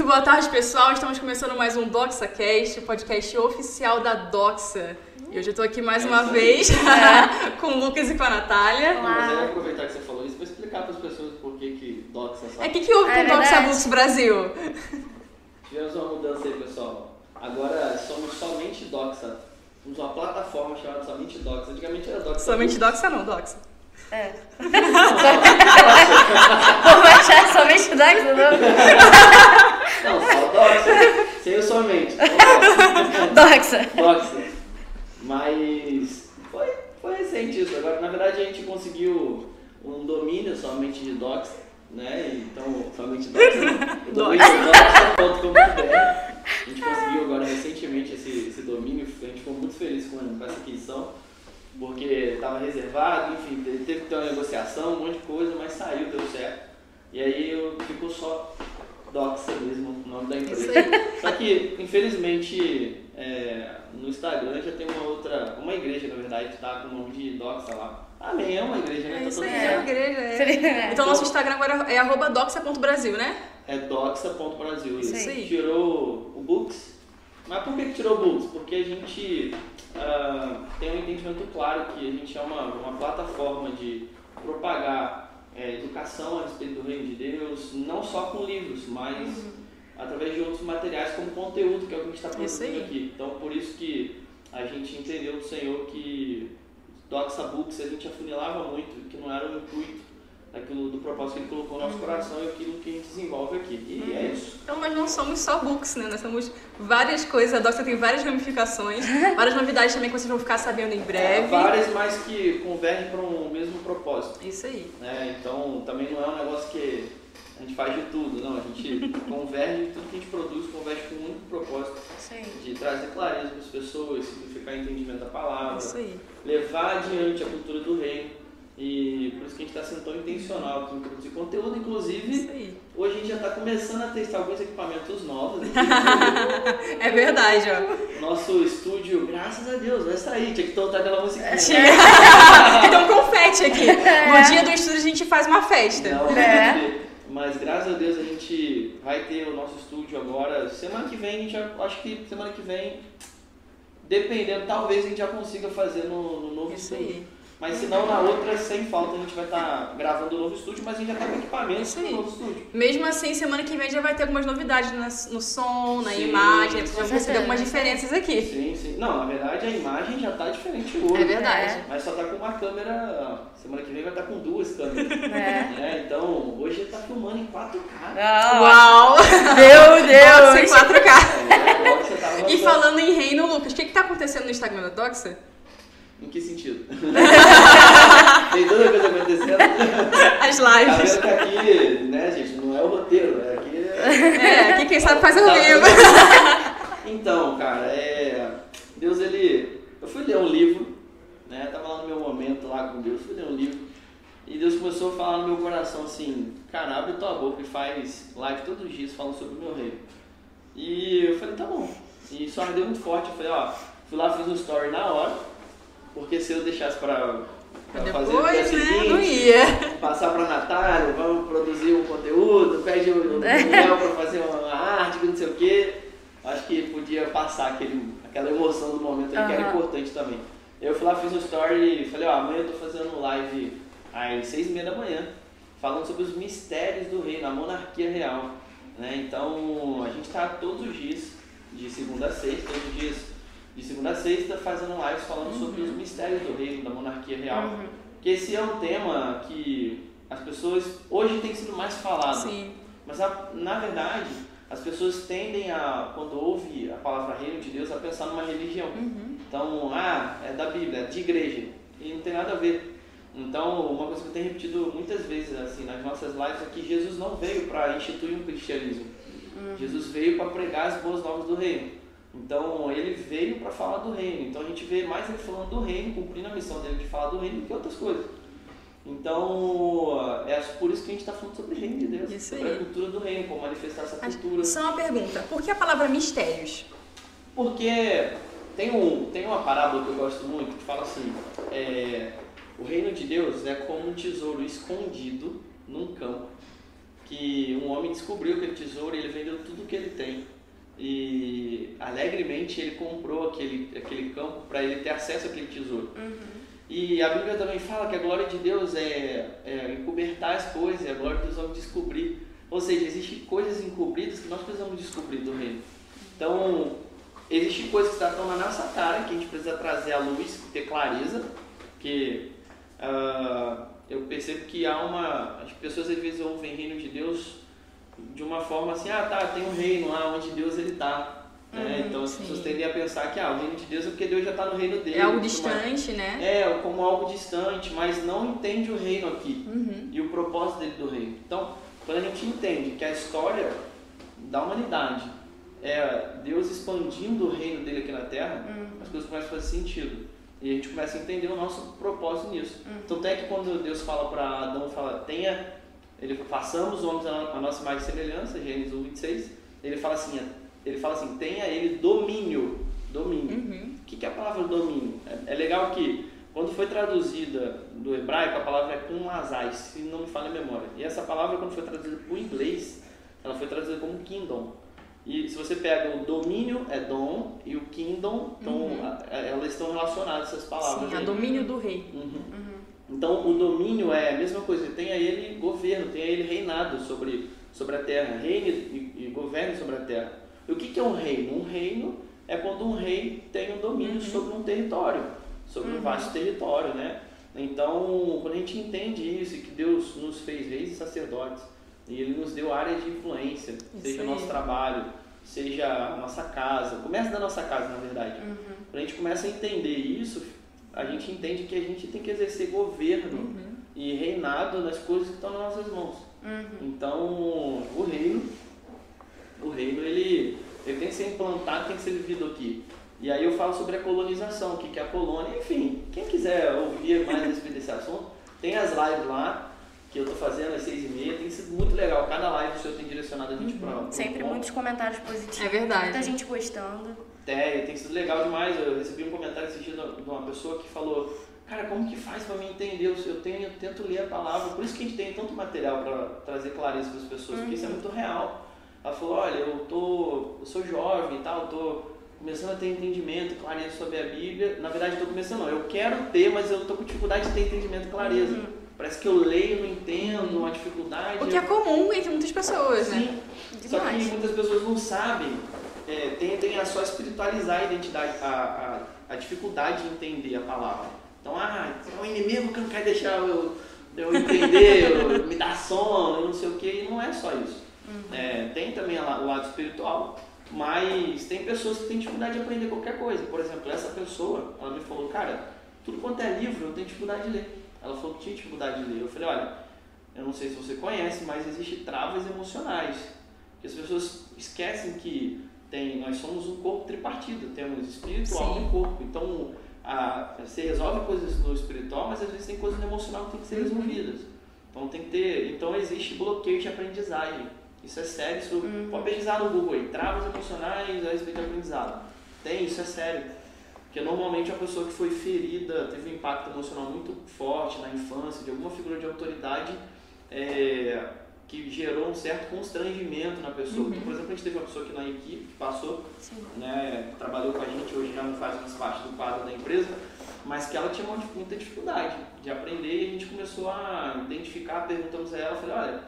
Muito boa tarde, pessoal. Estamos começando mais um DoxaCast, o podcast oficial da Doxa. E hoje eu tô aqui mais uma vez com o Lucas e com a Natália. Não, mas eu vou aproveitar que você falou isso para explicar para as pessoas por que que Doxa É o que, que houve É com o Doxa. Books Brasil? Tivemos uma mudança aí, pessoal. Agora somos somente Doxa. Temos uma plataforma chamada Somente Doxa. Antigamente era Doxa. Somente Books. Doxa não, Doxa. É. Vou achar somente Dax, não? Doxa. Sem o somente. Doxa. Doxa. Mas foi, foi recente isso. Agora, na verdade, a gente conseguiu um domínio somente de Doxa. Né? Então, somente Doxa. O domínio doxa.com.br. A gente conseguiu agora recentemente esse, esse domínio, a gente ficou muito feliz com, com essa aquisição, porque estava reservado, enfim, te- teve que ter uma negociação, um monte de coisa, mas saiu, deu certo. E aí eu- ficou só Doxa mesmo, o nome da Isso empresa. aí. Só que, infelizmente, é, no Instagram já tem uma outra, uma igreja, na verdade, que tá com o nome de Doxa lá. Amém, é uma igreja, né? É Tá isso aí, é uma igreja. É. Então nosso Instagram agora é arroba doxa.brasil, né? É doxa.brasil. Isso aí. Tirou o Books. Mas por que que tirou o Books? Porque a gente ah, tem um entendimento claro que a gente é uma, uma plataforma de propagar é, educação a respeito do reino de Deus, não só com livros, mas através de outros materiais como conteúdo, que é o que a gente está produzindo aqui. Então por isso que a gente entendeu do Senhor que Doxa Books a gente afunilava muito, que não era o intuito daquilo do propósito que ele colocou no nosso coração e aquilo que a gente desenvolve aqui. E é isso. Então nós não somos só books, né? Nós somos várias coisas. A Doxa tem várias ramificações, várias novidades também que vocês vão ficar sabendo em breve. Várias, mas que convergem para um mesmo propósito. Isso aí. né? Então também não é um negócio que a gente faz de tudo, não. A gente converge, tudo que a gente produz converge com um único propósito Sim. de trazer clareza para as pessoas, simplificar o entendimento da palavra, Isso aí. levar adiante a cultura do reino. E por isso que a gente está sendo tão intencional aqui em produzir conteúdo. Inclusive, hoje a gente já está começando a testar alguns equipamentos novos. É verdade, ó. Nosso estúdio, graças a Deus, vai sair. Tinha que tocar aquela musiquinha. Então confete aqui. No dia do estúdio a gente faz uma festa. Não, É. Mas graças a Deus a gente vai ter o nosso estúdio agora. Semana que vem, a gente já, acho que semana que vem, dependendo, talvez a gente já consiga fazer no, no novo Isso estúdio. aí. Mas se não, na outra, sem falta, a gente vai estar gravando o novo estúdio, mas a gente já está com equipamento Isso no novo estúdio. Mesmo assim, semana que vem já vai ter algumas novidades no som, na Sim, imagem. Vão perceber certeza. algumas diferenças aqui. Sim, sim. Não, na verdade a imagem já está diferente hoje. É verdade. Mas só tá com uma câmera. Semana que vem vai estar com duas câmeras. É. né? Então, hoje ele tá filmando em 4K. Ah, Uau! Meu Doxa em Deus! 4K. É, E falando em reino, Lucas, o que, que tá acontecendo no Instagram da Doxa? Em que sentido? Tem toda coisa acontecendo. As Tá lives. que aqui, né, gente, não é o roteiro, é aqui. É, aqui quem sabe faz ao Tá vivo. Então, cara, é. Deus, ele. Eu fui ler um livro, né? Tava lá no meu momento lá com Deus, fui ler um livro. E Deus começou a falar no meu coração assim: Cara, abre tua boca e faz live todos os dias falando sobre o meu reino. E eu falei: Tá bom. E isso ardeu muito forte. Eu falei: Ó, fui lá, fiz um story na hora. Porque se eu deixasse pra, pra fazer no dia né? seguinte, Não ia. passar pra Natália, vamos produzir um conteúdo, pede o Daniel pra fazer uma arte, não sei o quê. Acho que podia passar aquele, aquela emoção do momento aí, que era importante também. Eu fui lá, fiz um story e falei, ó, amanhã eu tô fazendo live às seis e meia da manhã, falando sobre os mistérios do reino, a monarquia real. Né? Então, a gente tá todos os dias, de segunda a sexta, todos os dias de segunda a sexta, fazendo lives falando sobre os mistérios do reino, da monarquia real. Uhum. Que esse é um tema que as pessoas hoje tem sido mais falado. Sim. Mas na verdade, as pessoas tendem a, quando ouve a palavra reino de Deus, a pensar numa religião. Uhum. Então, ah, é da Bíblia, é de igreja. E não tem nada a ver. Então, uma coisa que eu tenho repetido muitas vezes assim nas nossas lives é que Jesus não veio para instituir um cristianismo. Jesus veio para pregar as boas novas do reino. Então, ele veio para falar do reino. Então, a gente vê mais ele falando do reino, cumprindo a missão dele de falar do reino do que outras coisas. Então, é por isso que a gente está falando sobre o reino de Deus, Isso sobre aí. a cultura do reino, como manifestar essa cultura. Só uma pergunta. Por que a palavra mistérios? Porque tem, um, tem uma parábola que eu gosto muito que fala assim: é, o reino de Deus é como um tesouro escondido num campo que um homem descobriu aquele tesouro e ele vendeu tudo que ele tem. E alegremente ele comprou aquele, aquele campo para ele ter acesso àquele tesouro. E a Bíblia também fala que a glória de Deus é, é encobertar as coisas, é a glória de Deus vamos descobrir. Ou seja, existem coisas encobridas que nós precisamos descobrir do reino. Então, existem coisas que estão na nossa cara, que a gente precisa trazer à luz, ter clareza, que ah, eu percebo que há uma. As pessoas às vezes ouvem reino de Deus de uma forma assim, ah tá, tem um reino lá onde Deus ele está. né? Uhum, então as sim. pessoas tendem a pensar que ah, o reino de Deus é porque Deus já está no reino dele. É algo tudo mais. distante, né? É, como algo distante, mas não entende o reino aqui Uhum. e o propósito dele do reino. Então, quando a gente entende que a história da humanidade é Deus expandindo o reino dele aqui na Terra, as coisas começam a fazer sentido. E a gente começa a entender o nosso propósito nisso. Tanto é que quando Deus fala para Adão, fala, tenha, ele façamos homens a nossa imagem e semelhança, Gênesis 1, 26, ele fala assim, ele fala assim, tenha ele domínio, domínio. Uhum. O que é a palavra domínio? É, é legal que quando foi traduzida do hebraico, a palavra é kumazai, se não me falha a memória. E essa palavra, quando foi traduzida para o inglês, ela foi traduzida como kingdom. E se você pega o domínio, é dom, e o kingdom, então a- elas estão relacionadas, essas palavras. Sim, aí. domínio do rei. Uhum. Então, o domínio é a mesma coisa, tenha ele governo, tenha ele reinado sobre, sobre a terra, reine e, e governe sobre a terra. E o que, que é um reino? Um reino é quando um rei tem um domínio sobre um território, sobre um vasto território, né? Então, quando a gente entende isso que Deus nos fez reis e sacerdotes, e Ele nos deu áreas de influência, Isso seja o nosso trabalho, seja a nossa casa, começa da nossa casa, na verdade. Quando a gente começa a entender isso, a gente entende que a gente tem que exercer governo Uhum. e reinado nas coisas que estão nas nossas mãos. Então, o reino, o reino ele, ele tem que ser implantado, tem que ser vivido aqui. E aí eu falo sobre a colonização, o que que é a colônia, enfim, quem quiser ouvir mais respeito desse assunto, tem as lives lá, que eu estou fazendo às seis e meia, tem sido muito legal, cada live o senhor tem direcionado a gente para um Sempre muitos comentários positivos. É verdade. Muita gente gostando. É, tem sido legal demais. Eu recebi um comentário esse dia de uma pessoa que falou: Cara, como que faz pra mim entender? Eu, tenho, eu tento ler a palavra. Por isso que a gente tem tanto material pra trazer clareza para as pessoas, porque isso é muito real. Ela falou: Olha, eu, tô, eu sou jovem e tal, tô começando a ter entendimento, clareza sobre a Bíblia. Na verdade, tô começando, não. Eu quero ter, mas eu tô com dificuldade de ter entendimento e clareza. Parece que eu leio, não entendo, uma dificuldade. O que é comum entre muitas pessoas, né? Sim, só que Demais. muitas pessoas não sabem, é, tendem a só espiritualizar a identidade, a, a, a dificuldade de entender a palavra. Então, ah, é um inimigo que não quer deixar eu, eu entender, eu- me dar sono, não sei o que, e não é só isso. É, tem também o lado espiritual, mas tem pessoas que têm dificuldade de aprender qualquer coisa. Por exemplo, essa pessoa, ela me falou, cara, tudo quanto é livro eu tenho dificuldade de ler. Ela falou que tinha dificuldade de ler. Eu falei, olha, eu não sei se você conhece, mas existem travas emocionais. Que as pessoas esquecem que tem, nós somos um corpo tripartido, temos espiritual Sim. e corpo. Então, a, você resolve coisas no espiritual, mas às vezes tem coisas no emocional que tem que ser resolvidas. Então tem que ter, então existe bloqueio de aprendizagem. Isso é sério, isso pode pesquisar no Google aí, travas emocionais a respeito do aprendizado. Tem, isso é sério. Porque normalmente a pessoa que foi ferida, teve um impacto emocional muito forte na infância, de alguma figura de autoridade, é, que gerou um certo constrangimento na pessoa. Então, por exemplo, a gente teve uma pessoa aqui na equipe que passou, né, trabalhou com a gente, hoje já não faz mais parte do quadro da empresa, mas que ela tinha uma- muita dificuldade de aprender e a gente começou a identificar, perguntamos a ela, falei, olha,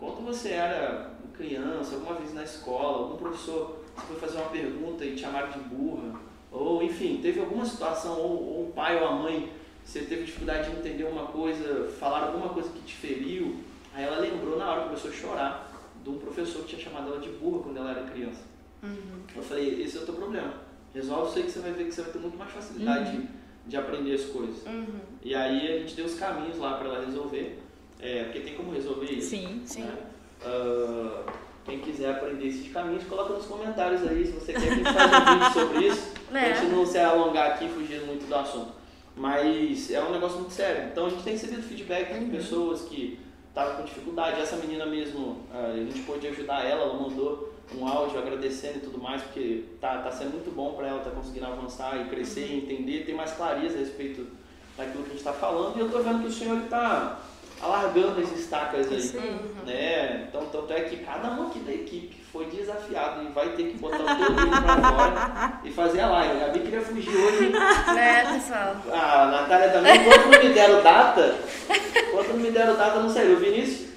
quando você era criança, alguma vez na escola, algum professor você foi fazer uma pergunta e te chamaram de burra, ou enfim, teve alguma situação, ou, ou um pai ou a mãe, você teve dificuldade de entender uma coisa, falar alguma coisa que te feriu, aí ela lembrou na hora, começou a chorar, de um professor que tinha chamado ela de burra quando ela era criança. Eu falei, esse é o teu problema. Resolve isso aí que você vai ver que você vai ter muito mais facilidade de, de aprender as coisas. E aí a gente deu os caminhos lá para ela resolver, é, porque tem como resolver isso. Sim. Sim. né? Ah, quem quiser aprender esses caminhos, coloca nos comentários aí se você quer que a gente faça um vídeo sobre isso. Pra É. gente não se alongar aqui fugindo muito do assunto. Mas é um negócio muito sério. Então a gente tem recebido feedback de pessoas que estavam com dificuldade. Essa menina mesmo, ah, a gente pôde ajudar ela, ela mandou um áudio agradecendo e tudo mais, porque tá, tá sendo muito bom para ela, tá conseguindo avançar e crescer e entender, ter mais clareza a respeito daquilo que a gente está falando. E eu tô vendo que o senhor está alargando as estacas aí. Isso aí. Né? Então, tanto é que cada um aqui da equipe foi desafiado e vai ter que botar o teu livro pra fora e fazer a live. A Gabi queria fugir hoje. Né, pessoal? A Natália também, quando me deram data, quando não me deram data, não saiu. O Vinícius,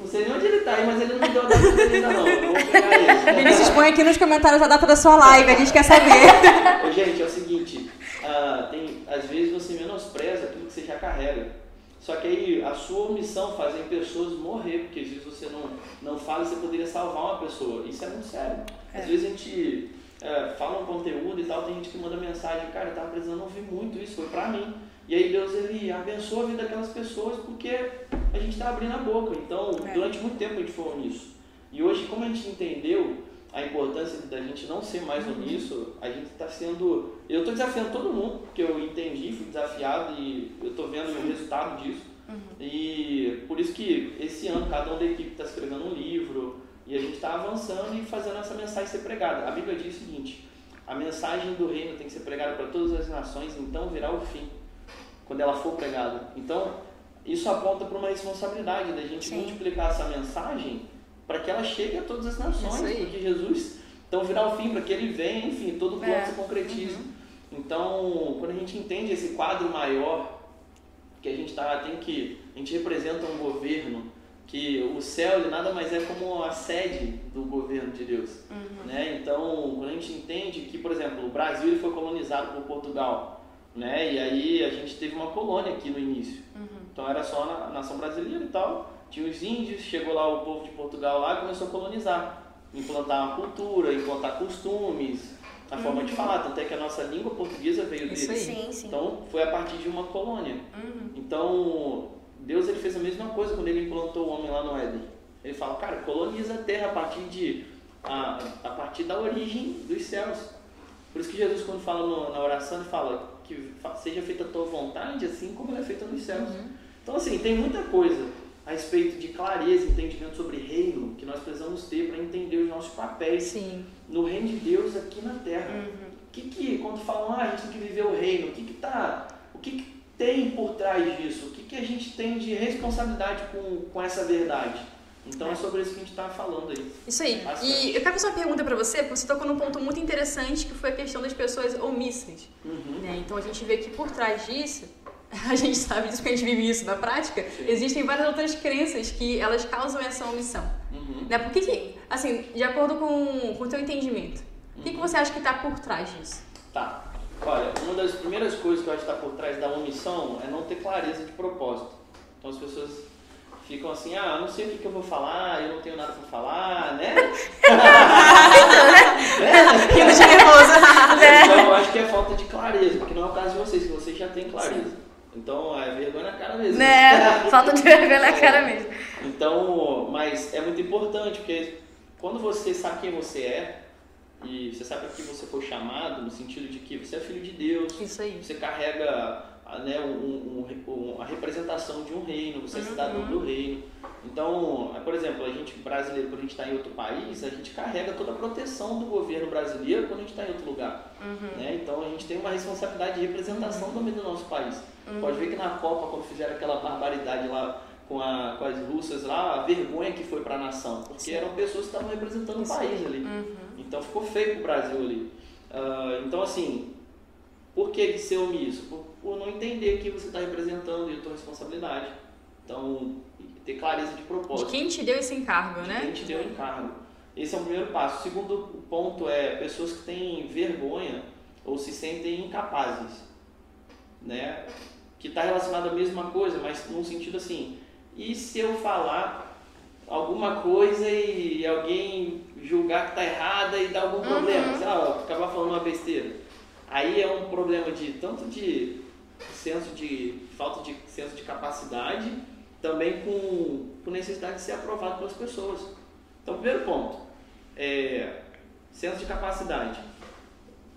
não sei nem onde ele tá aí, mas ele não me deu data dele ainda não. Eu vou pegar ele. Vinícius, põe aqui nos comentários a data da sua live, a gente quer saber. Ô, gente, é o seguinte, ah, tem, às vezes você menospreza aquilo que você já carrega. Só que aí a sua omissão faz em pessoas morrer, porque às vezes você não, não fala e você poderia salvar uma pessoa. Isso é muito sério. Às É. vezes a gente é, fala um conteúdo e tal, tem gente que manda mensagem, cara, eu tava precisando ouvir muito isso, foi pra mim. E aí Deus ele abençoa a vida daquelas pessoas porque a gente tá abrindo a boca. Então, É. durante muito tempo a gente falou nisso. E hoje, como a gente entendeu a importância da gente não ser mais omisso, a gente está sendo. Eu estou desafiando todo mundo, porque eu entendi, fui desafiado e eu estou vendo o resultado disso. E por isso que esse ano cada um da equipe está escrevendo um livro e a gente está avançando e fazendo essa mensagem ser pregada. A Bíblia diz o seguinte: a mensagem do reino tem que ser pregada para todas as nações, então virá o fim, quando ela for pregada. Então, isso aponta para uma responsabilidade da gente Sim. multiplicar essa mensagem para que ela chegue a todas as nações, porque Jesus, então virá o fim, para que ele venha, enfim, todo o plano É. se concretize. Então, quando a gente entende esse quadro maior, que a gente tá, tem que, a gente representa um governo, que o céu ele nada mais é como a sede do governo de Deus. Né? Então, quando a gente entende que, por exemplo, o Brasil ele foi colonizado por Portugal, né? e aí a gente teve uma colônia aqui no início. Então era só na nação brasileira e tal. Tinha os índios, chegou lá o povo de Portugal lá e começou a colonizar. Implantar uma cultura, implantar costumes, a forma de falar. Tanto é que a nossa língua portuguesa veio Isso deles. aí. Sim, sim. Então foi a partir de uma colônia. Uhum. Então Deus ele fez a mesma coisa quando ele implantou o homem lá no Éden. Ele fala, cara, coloniza a terra a partir de a, a partir da origem dos céus. Por isso que Jesus quando fala no- na oração ele fala que seja feita a tua vontade assim como ela é feita nos céus. Então assim tem muita coisa a respeito de clareza, entendimento sobre reino que nós precisamos ter para entender os nossos papéis Sim. no reino de Deus aqui na terra. Uhum. O que que, quando falam, ah, a gente tem que viver o reino, o que que tá, o que que tem por trás disso? O que que a gente tem de responsabilidade com, com essa verdade? Então é sobre isso que a gente está falando aí. Isso aí. Tá E eu quero fazer uma pergunta pra você, porque você tocou num ponto muito interessante que foi a questão das pessoas omissas. Uhum. né? Então a gente vê que por trás disso, a gente sabe disso porque a gente vive isso na prática, Sim. existem várias outras crenças que elas causam essa omissão. Uhum. Né? Por que, que assim, de acordo com, o teu entendimento, o que, que você acha que está por trás disso? Tá. Olha, uma das primeiras coisas que eu acho que está por trás da omissão é não ter clareza de propósito. Então as pessoas ficam assim, ah, eu não sei o que, que eu vou falar, eu não tenho nada para falar, né? Rindo de nervoso. Então eu acho que é falta de clareza, porque não é o caso de vocês, que vocês já têm clareza. Então é vergonha na cara mesmo. Né? Falta de vergonha na cara mesmo. Então, mas é muito importante, porque quando você sabe quem você é, e você sabe que você foi chamado, no sentido de que você é filho de Deus, Isso aí. você carrega ah, né, um, um- a representação de um reino, você é cidadão do reino. Então, por exemplo, a gente brasileiro, quando a gente está em outro país, a gente carrega toda a proteção do governo brasileiro quando a gente está em outro lugar. Né? Então, a gente tem uma responsabilidade de representação também do nosso país. Pode ver que na Copa, quando fizeram aquela barbaridade lá com, a- com as russas lá, a vergonha que foi para a nação, porque eram pessoas que estavam representando o país ali. Então ficou feio pro Brasil ali. Ah, então assim, por que ser omisso? Por, por não entender que você está representando e a tua responsabilidade. Então, ter clareza de De propósito. quem te deu esse encargo, De né? quem te deu o encargo. Esse é o primeiro passo. O segundo ponto é pessoas que têm vergonha ou se sentem incapazes. Né? Que está relacionado à mesma coisa, mas num sentido assim, e se eu falar alguma coisa e alguém julgar que está errada e dar algum problema? Sei lá, acabar falando uma besteira. Aí é um problema de tanto de senso de falta de senso de capacidade, também com, com necessidade de ser aprovado pelas pessoas. Então, primeiro ponto, é, senso de capacidade.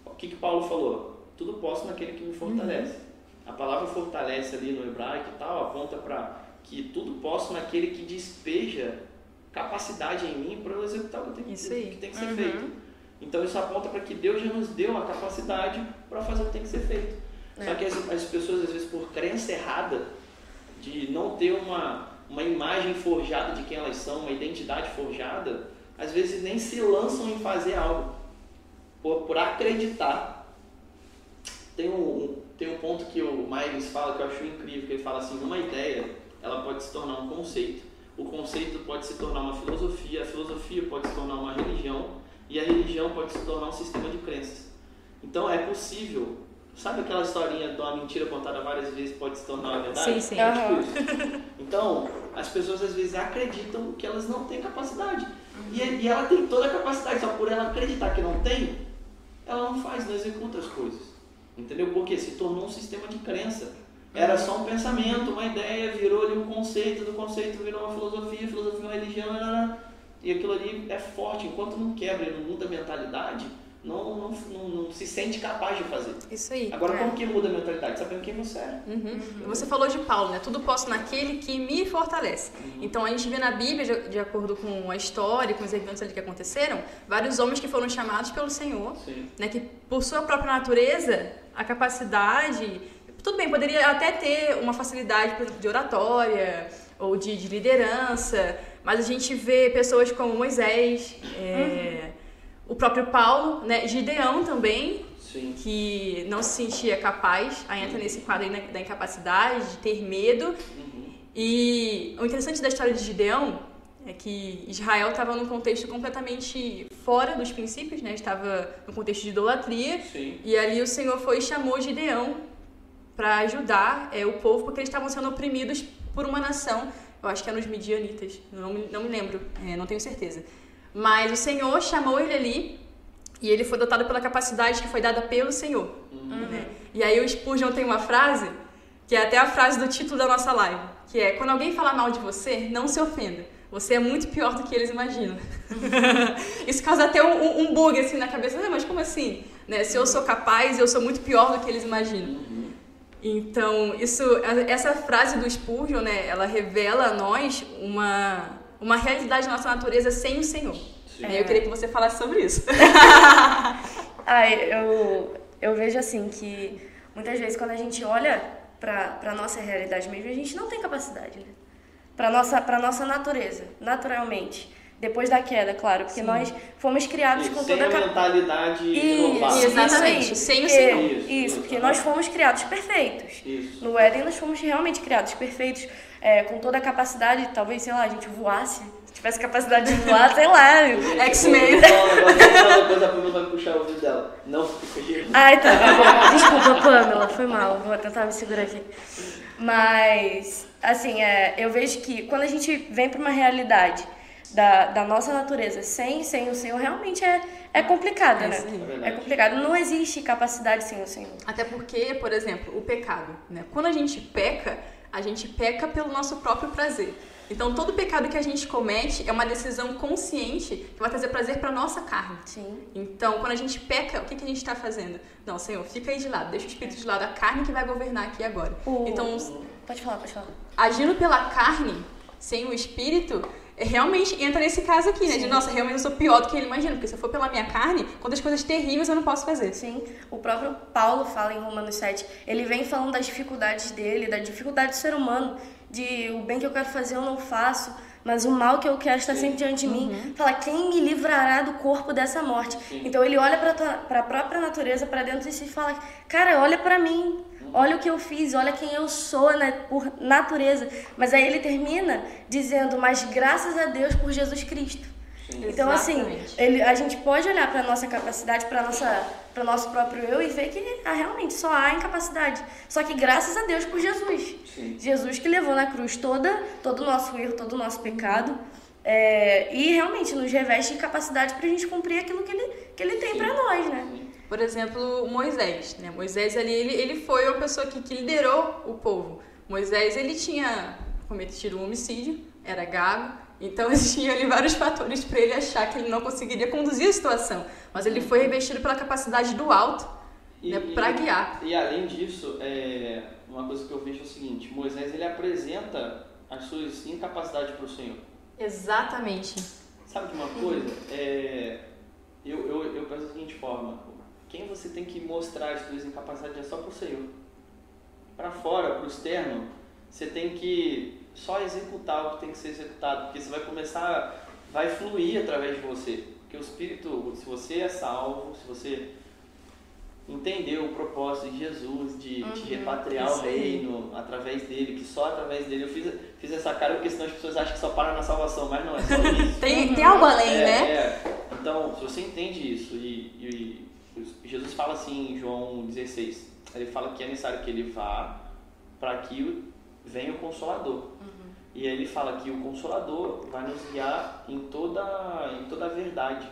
O que, que Paulo falou? Tudo posso naquele que me fortalece. A palavra fortalece ali no hebraico e tal, aponta para que tudo posso naquele que despeja capacidade em mim para eu executar o que tem, Isso aí. que tem que ser feito. Então isso aponta para que Deus já nos deu a capacidade para fazer o que tem que ser feito. Só que as, as pessoas, às vezes, por crença errada, de não ter uma, uma imagem forjada de quem elas são, uma identidade forjada, às vezes nem se lançam em fazer algo por, por acreditar. Tem um, tem um ponto que o Myers fala que eu acho incrível, que ele fala assim, uma ideia, ela pode se tornar um conceito. O conceito pode se tornar uma filosofia, a filosofia pode se tornar uma religião, e a religião pode se tornar um sistema de crenças. Então é possível. Sabe aquela historinha de uma mentira contada várias vezes pode se tornar uma verdade? Sim, sim. É tipo isso. Então, as pessoas às vezes acreditam que elas não têm capacidade. E, e ela tem toda a capacidade, só por ela acreditar que não tem, ela não faz, não executa as coisas. Entendeu? Porque se tornou um sistema de crença. Era só um pensamento, uma ideia, virou ali um conceito, do conceito virou uma filosofia, filosofia uma religião, e aquilo ali é forte. Enquanto não quebra e não muda a mentalidade, não, não, não, não, se sente capaz de fazer. Isso aí. Agora, é. como que muda a mentalidade? Sabendo quem você é. Uhum. Você falou de Paulo, né? Tudo posso naquele que me fortalece. Uhum. Então a gente vê na Bíblia, de, de acordo com a história, com os eventos ali que aconteceram, vários homens que foram chamados pelo Senhor, Sim. né? Que por sua própria natureza, a capacidade, tudo bem, poderia até ter uma facilidade por exemplo, de oratória ou de, de liderança, mas a gente vê pessoas como Moisés, é, o próprio Paulo, né? Gideão também, Sim. que não se sentia capaz, aí entra nesse quadro aí da incapacidade, de ter medo. Uhum. E o interessante da história de Gideão é que Israel estava num contexto completamente fora dos princípios, né? Estava no contexto de idolatria. Sim. E ali o Senhor foi e chamou Gideão para ajudar é, o povo, porque eles estavam sendo oprimidos por uma nação, eu acho que é nos Midianitas, não, me- não me lembro, é, não tenho certeza. Mas o Senhor chamou ele ali e ele foi dotado pela capacidade que foi dada pelo Senhor. né? E aí o Spurgeon tem uma frase, que é até a frase do título da nossa live, que é, quando alguém falar mal de você, não se ofenda. Você é muito pior do que eles imaginam. Isso causa até um, um- bug assim na cabeça. "Ah, mas como assim? Né? Se eu sou capaz, eu sou muito pior do que eles imaginam. Então, isso, essa frase do Spurgeon, né, ela revela a nós uma, uma realidade da nossa natureza sem o Senhor. Sim. É, eu queria que você falasse sobre isso. Ai, eu, eu vejo assim que muitas vezes quando a gente olha pra nossa realidade mesmo, a gente não tem capacidade, né? Pra nossa, pra nossa natureza, naturalmente. Depois da queda, claro, porque nós fomos criados Isso, com sem toda a mentalidade Isso, renovada. Exatamente, sem o Senhor. Isso, Isso, porque nós fomos criados perfeitos. Isso. No Éden nós fomos realmente criados perfeitos, é, com toda a capacidade, talvez, sei lá, a gente voasse, se tivesse capacidade de voar, sei lá. X-Men. Coisa, a Pamela vai puxar o ouvido dela. Não fica girando. Ai, tá, tá bom. Desculpa, Pamela, foi mal. Vou tentar me segurar aqui. Mas, assim, é, eu vejo que quando a gente vem para uma realidade da, da nossa natureza sem, sem o Senhor, realmente é, é complicado, É, né? sim. É verdade. É complicado. Não existe capacidade sem o Senhor. Até porque, por exemplo, o pecado. Né? Quando a gente peca, a gente peca pelo nosso próprio prazer. Então, todo pecado que a gente comete é uma decisão consciente que vai trazer prazer para nossa carne. Sim. Então, quando a gente peca, o que, que a gente está fazendo? Não, Senhor, fica aí de lado, deixa o espírito de lado, a carne que vai governar aqui agora. O- Então, Pode falar, pode falar. agindo pela carne, sem o espírito, realmente entra nesse caso aqui, né? De, nossa, realmente eu sou pior do que ele imagina, porque se eu for pela minha carne, quantas coisas terríveis eu não posso fazer. Sim, o próprio Paulo fala em Romanos 7, ele vem falando das dificuldades dele, da dificuldade do ser humano, de o bem que eu quero fazer eu não faço, mas o mal que eu quero está sempre diante de mim. Fala, quem me livrará do corpo dessa morte? Então ele olha para a própria natureza, para dentro de si e fala, cara, olha para mim, olha o que eu fiz, olha quem eu sou né, por natureza. Mas aí ele termina dizendo, mas graças a Deus por Jesus Cristo. Então, assim, ele, a gente pode olhar para nossa capacidade, para nossa para nosso próprio eu e ver que ah, realmente só há incapacidade. Só que graças a Deus por Jesus. Sim. Jesus que levou na cruz toda, todo o nosso erro, todo o nosso pecado. é, e realmente nos reveste de capacidade para a gente cumprir aquilo que ele, que ele tem para nós, né? Por exemplo, Moisés, né? Moisés ali, ele, ele foi uma pessoa que, que liderou o povo. Moisés, ele tinha cometido um homicídio, era gago, então existiam ali vários fatores para ele achar que ele não conseguiria conduzir a situação. Mas ele foi revestido pela capacidade do alto, né, para guiar. E além disso, é, uma coisa que eu vejo é o seguinte, Moisés ele apresenta as suas incapacidades para o Senhor. Exatamente. Sabe de uma coisa? É, eu, eu, eu penso da seguinte forma, quem você tem que mostrar as suas incapacidades é só para o Senhor. Para fora, para o externo, você tem que só executar o que tem que ser executado, porque você vai começar, vai fluir através de você. Porque o Espírito, se você é salvo, se você entendeu o propósito de Jesus, de, uhum, de repatriar o reino através dele, que só através dele. Eu fiz, fiz essa cara porque senão as pessoas acham que só para na salvação, mas não, é só isso. tem, tem algo além, é, né? É. Então, se você entende isso, e, e, Jesus fala assim em João 16, ele fala que é necessário que ele vá para que venha o Consolador. Uhum. E aí ele fala que o Consolador vai nos guiar em toda, em toda a verdade.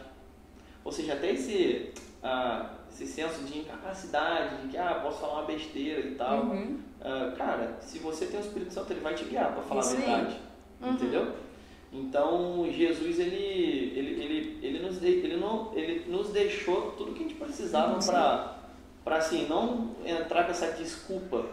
Ou seja, até esse, ah, esse senso de incapacidade, de que ah, posso falar uma besteira e tal. Uhum. Ah, cara, se você tem o Espírito Santo, ele vai te guiar para falar a verdade. Uhum. Entendeu? Então, Jesus, ele, ele, ele, ele, nos, ele, não, ele nos deixou tudo que a gente precisava para, assim, não entrar com essa desculpa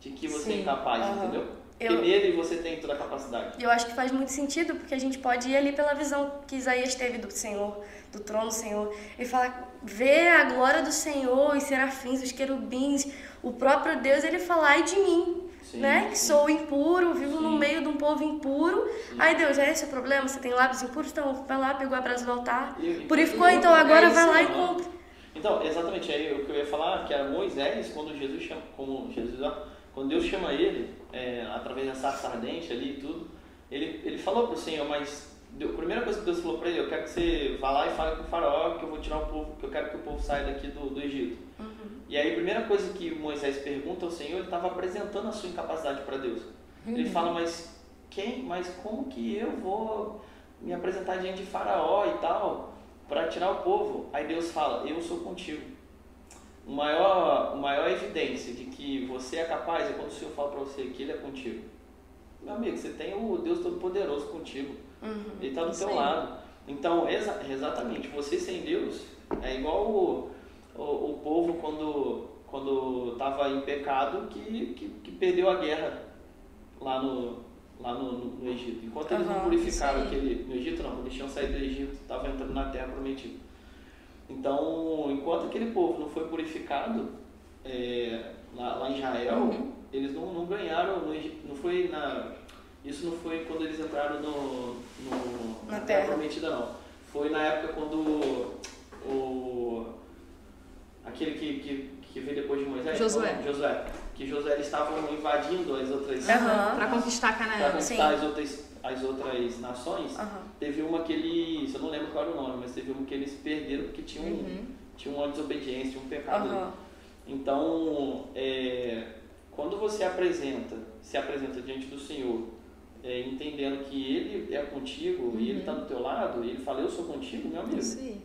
de que você é Sim. é incapaz, uhum. entendeu? Porque eu, nele você tem toda a capacidade. Eu acho que faz muito sentido, porque a gente pode ir ali pela visão que Isaías teve do Senhor, do trono do Senhor, e falar, ver a glória do Senhor, os serafins, os querubins, o próprio Deus, ele falar, ai de mim, sim, né? Que sou impuro, vivo sim. no meio de um povo impuro. Sim. Ai Deus, é esse o problema? Você tem lábios impuros? Então vai lá, pegou a brasa do altar, e, purificou, e, então agora é vai lá e cumpre. Então, exatamente, aí o que eu ia falar, que era Moisés, quando Jesus chama, como Jesus, quando Deus chama ele, é, através da sarça ardente ali e tudo, ele, ele falou para o Senhor, mas a primeira coisa que Deus falou para ele, eu quero que você vá lá e fale com o faraó que eu vou tirar o povo, que eu quero que o povo saia daqui do, do Egito. Uhum. E aí a primeira coisa que Moisés pergunta ao Senhor, ele estava apresentando a sua incapacidade para Deus. Uhum. Ele fala, mas quem, mas como que eu vou me apresentar diante de faraó e tal, para tirar o povo? Aí Deus fala, eu sou contigo o maior, a maior evidência de que você é capaz é quando o Senhor fala para você que Ele é contigo. Meu amigo, você tem o Deus Todo-Poderoso contigo. Uhum, Ele está do seu lado. Então, exa exatamente, você sem Deus é igual o, o, o povo quando quando estava em pecado que, que, que, perdeu a guerra lá no, lá no, no, no Egito. Enquanto eles não purificaram aquele. No Egito não, eles tinham saído do Egito, estavam entrando na terra prometida. Então, enquanto aquele povo não foi purificado é, lá, lá, em Israel, uhum. eles não, não ganharam, não, não foi na, isso não foi quando eles entraram no, no na, terra. prometida, não. Foi na época quando o, aquele que, que, que veio depois de Moisés, Josué. Josué que Josué eles estavam invadindo as outras uhum. para conquistar Canaã, para conquistar as outras as outras nações, uhum. teve uma que eles, eu não lembro qual era o nome, mas teve uma que eles perderam porque tinha, um, uhum. tinha uma desobediência, um pecado. Uhum. Então, é, quando você apresenta, se apresenta diante do Senhor, é, entendendo que Ele é contigo e Ele está uhum. do teu lado, e Ele fala, eu sou contigo, meu amigo. Sim.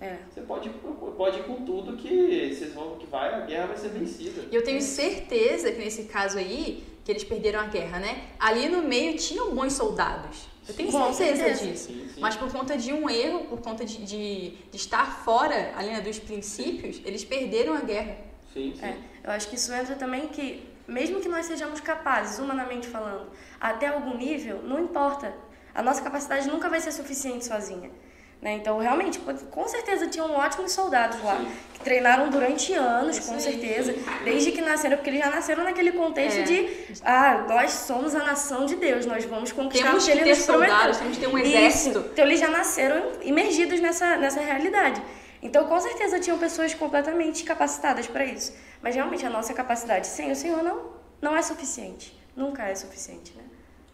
É. Você pode, pode ir com tudo que vocês vão que vai, a guerra vai ser vencida. E eu tenho certeza que nesse caso aí, que eles perderam a guerra, né? Ali no meio tinham bons soldados. Eu tenho sim, certeza disso. Sim, sim. Mas por conta de um erro, por conta de, de, de estar fora ali né, dos princípios, eles perderam a guerra. Sim, sim. É, eu acho que isso entra também que, mesmo que nós sejamos capazes, humanamente falando, até algum nível, não importa. A nossa capacidade nunca vai ser suficiente sozinha. Né? Então, realmente, com certeza tinham ótimos soldados lá, Sim. que treinaram durante anos, com certeza, desde que nasceram, porque eles já nasceram naquele contexto é. de, ah, nós somos a nação de Deus, nós vamos conquistar temos o que ele nos prometeu. Temos que ter um exército. Isso. Então, eles já nasceram imergidos nessa, nessa realidade. Então, com certeza, tinham pessoas completamente capacitadas para isso. Mas, realmente, a nossa capacidade sem o Senhor não, não é suficiente. Nunca é suficiente, né?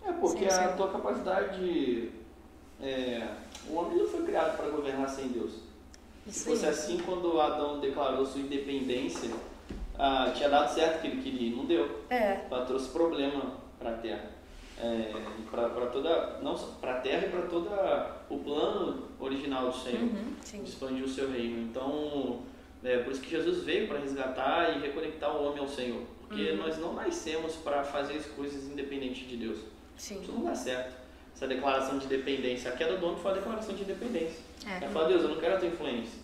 É, porque a tua capacidade... É o homem não foi criado para governar sem Deus. Isso Se fosse assim, quando Adão declarou sua independência, ah, tinha dado certo que ele queria, não deu. É. Ela trouxe problema para a Terra. É, para toda, não para a Terra e para todo o plano original do Senhor, uhum, expandir o seu reino. Então, é por isso que Jesus veio para resgatar e reconectar o homem ao Senhor, porque uhum. nós não nascemos para fazer as coisas independente de Deus. Sim. Isso não dá certo essa declaração de dependência. A queda do homem foi a declaração de dependência. É. Ela fala, Deus, eu não quero a tua influência.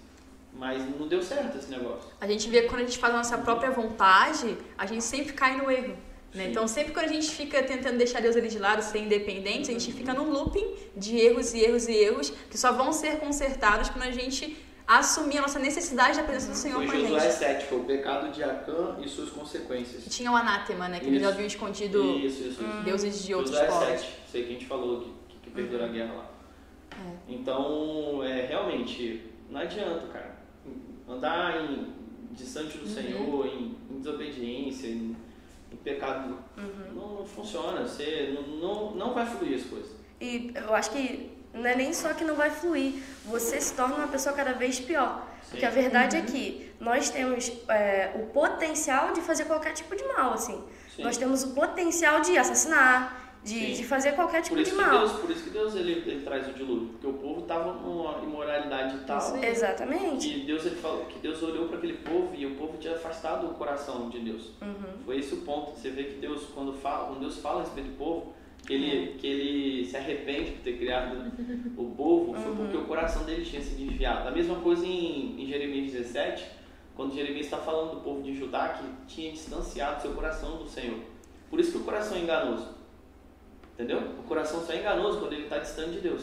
Mas não deu certo esse negócio. A gente vê que quando a gente faz a nossa própria vontade, a gente sempre cai no erro. Né? Então, sempre quando a gente fica tentando deixar Deus ali de lado, ser independente, a gente fica num looping de erros e erros e erros que só vão ser consertados quando a gente assumir a nossa necessidade da presença do Senhor com a Josué gente. 7, foi o pecado de Acã e suas consequências. Tinha o anátema, né? Que eles Isso. haviam escondido Isso, isso, isso. deuses de outros Josué povos. 7, sei que a gente falou que, que, perdeu a guerra lá. É. Então, é, realmente, não adianta, cara. Andar em, distante Uhum. do Senhor, em, em desobediência, em, em pecado, Uhum. não, não funciona. Você não, não, não vai fluir as coisas. E eu acho que não é nem só que não vai fluir, você se torna uma pessoa cada vez pior. Porque a verdade Uhum. é que nós temos é, o potencial de fazer qualquer tipo de mal, assim. Sim. Nós temos o potencial de assassinar, de, Sim. de fazer qualquer tipo de isso, mal. Deus, por isso que Deus ele, ele traz o dilúvio, porque o povo estava numa imoralidade Isso tal aí. Exatamente. que Deus ele falou que Deus olhou para aquele povo e o povo tinha afastado o coração de Deus. Uhum. Foi esse o ponto. Você vê que Deus quando fala, quando Deus fala a respeito do povo, que ele, que ele se arrepende por ter criado o povo, foi porque o coração dele tinha sido desviado. A mesma coisa em, em Jeremias 17, quando Jeremias está falando do povo de Judá que tinha distanciado seu coração do Senhor. Por isso que o coração é enganoso. Entendeu? O coração só é enganoso quando ele está distante de Deus.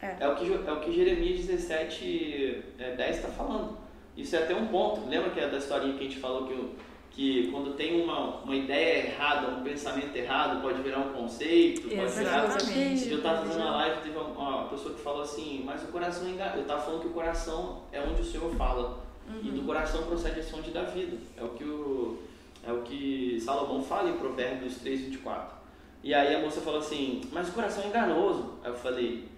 É. o, que, é o que Jeremias 17, é, 10 está falando. Isso é até um ponto. Lembra que é da historinha que a gente falou que, o- que quando tem uma, uma ideia errada, um pensamento errado, pode virar um conceito, pode virar... Exatamente. Eu estava fazendo uma live, teve uma, uma pessoa que falou assim, mas o coração é enganoso. Eu estava falando que o coração é onde o Senhor fala. E do coração procede a fonte da vida. É o que, o, é o que Salomão fala em Provérbios 3, 24. E aí a moça falou assim, mas o coração é enganoso. Aí eu falei,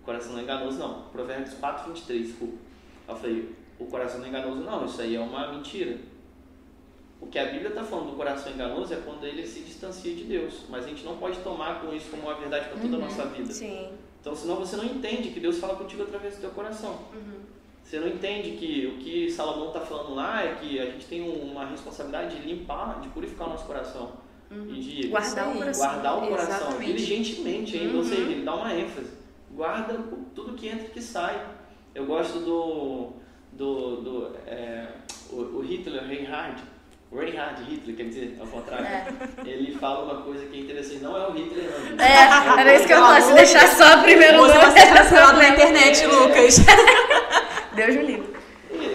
o coração não é enganoso não. Provérbios 4, 23, desculpa. Aí eu falei, o coração não é enganoso não, isso aí é uma mentira. O que a Bíblia está falando do coração enganoso é quando ele se distancia de Deus. Mas a gente não pode tomar com isso como uma verdade para toda a nossa vida. Sim. Então, senão você não entende que Deus fala contigo através do teu coração. Você não entende que o que Salomão está falando lá é que a gente tem uma responsabilidade de limpar, de purificar o nosso coração. E de Guardar o coração. guardar o coração Exatamente. diligentemente ainda, ou seja, ele dá uma ênfase. Guarda tudo que entra e que sai. Eu gosto do. do, do é, o, o Hitler, Reinhard, Reinhard Hitler, quer dizer, ao contrário, ele fala uma coisa que é interessante. Não é o Hitler, não. gente. É, era isso que eu falar. Se deixar só o primeiro Você vai nome. ser cancelado na internet, Lucas. Deus me livre.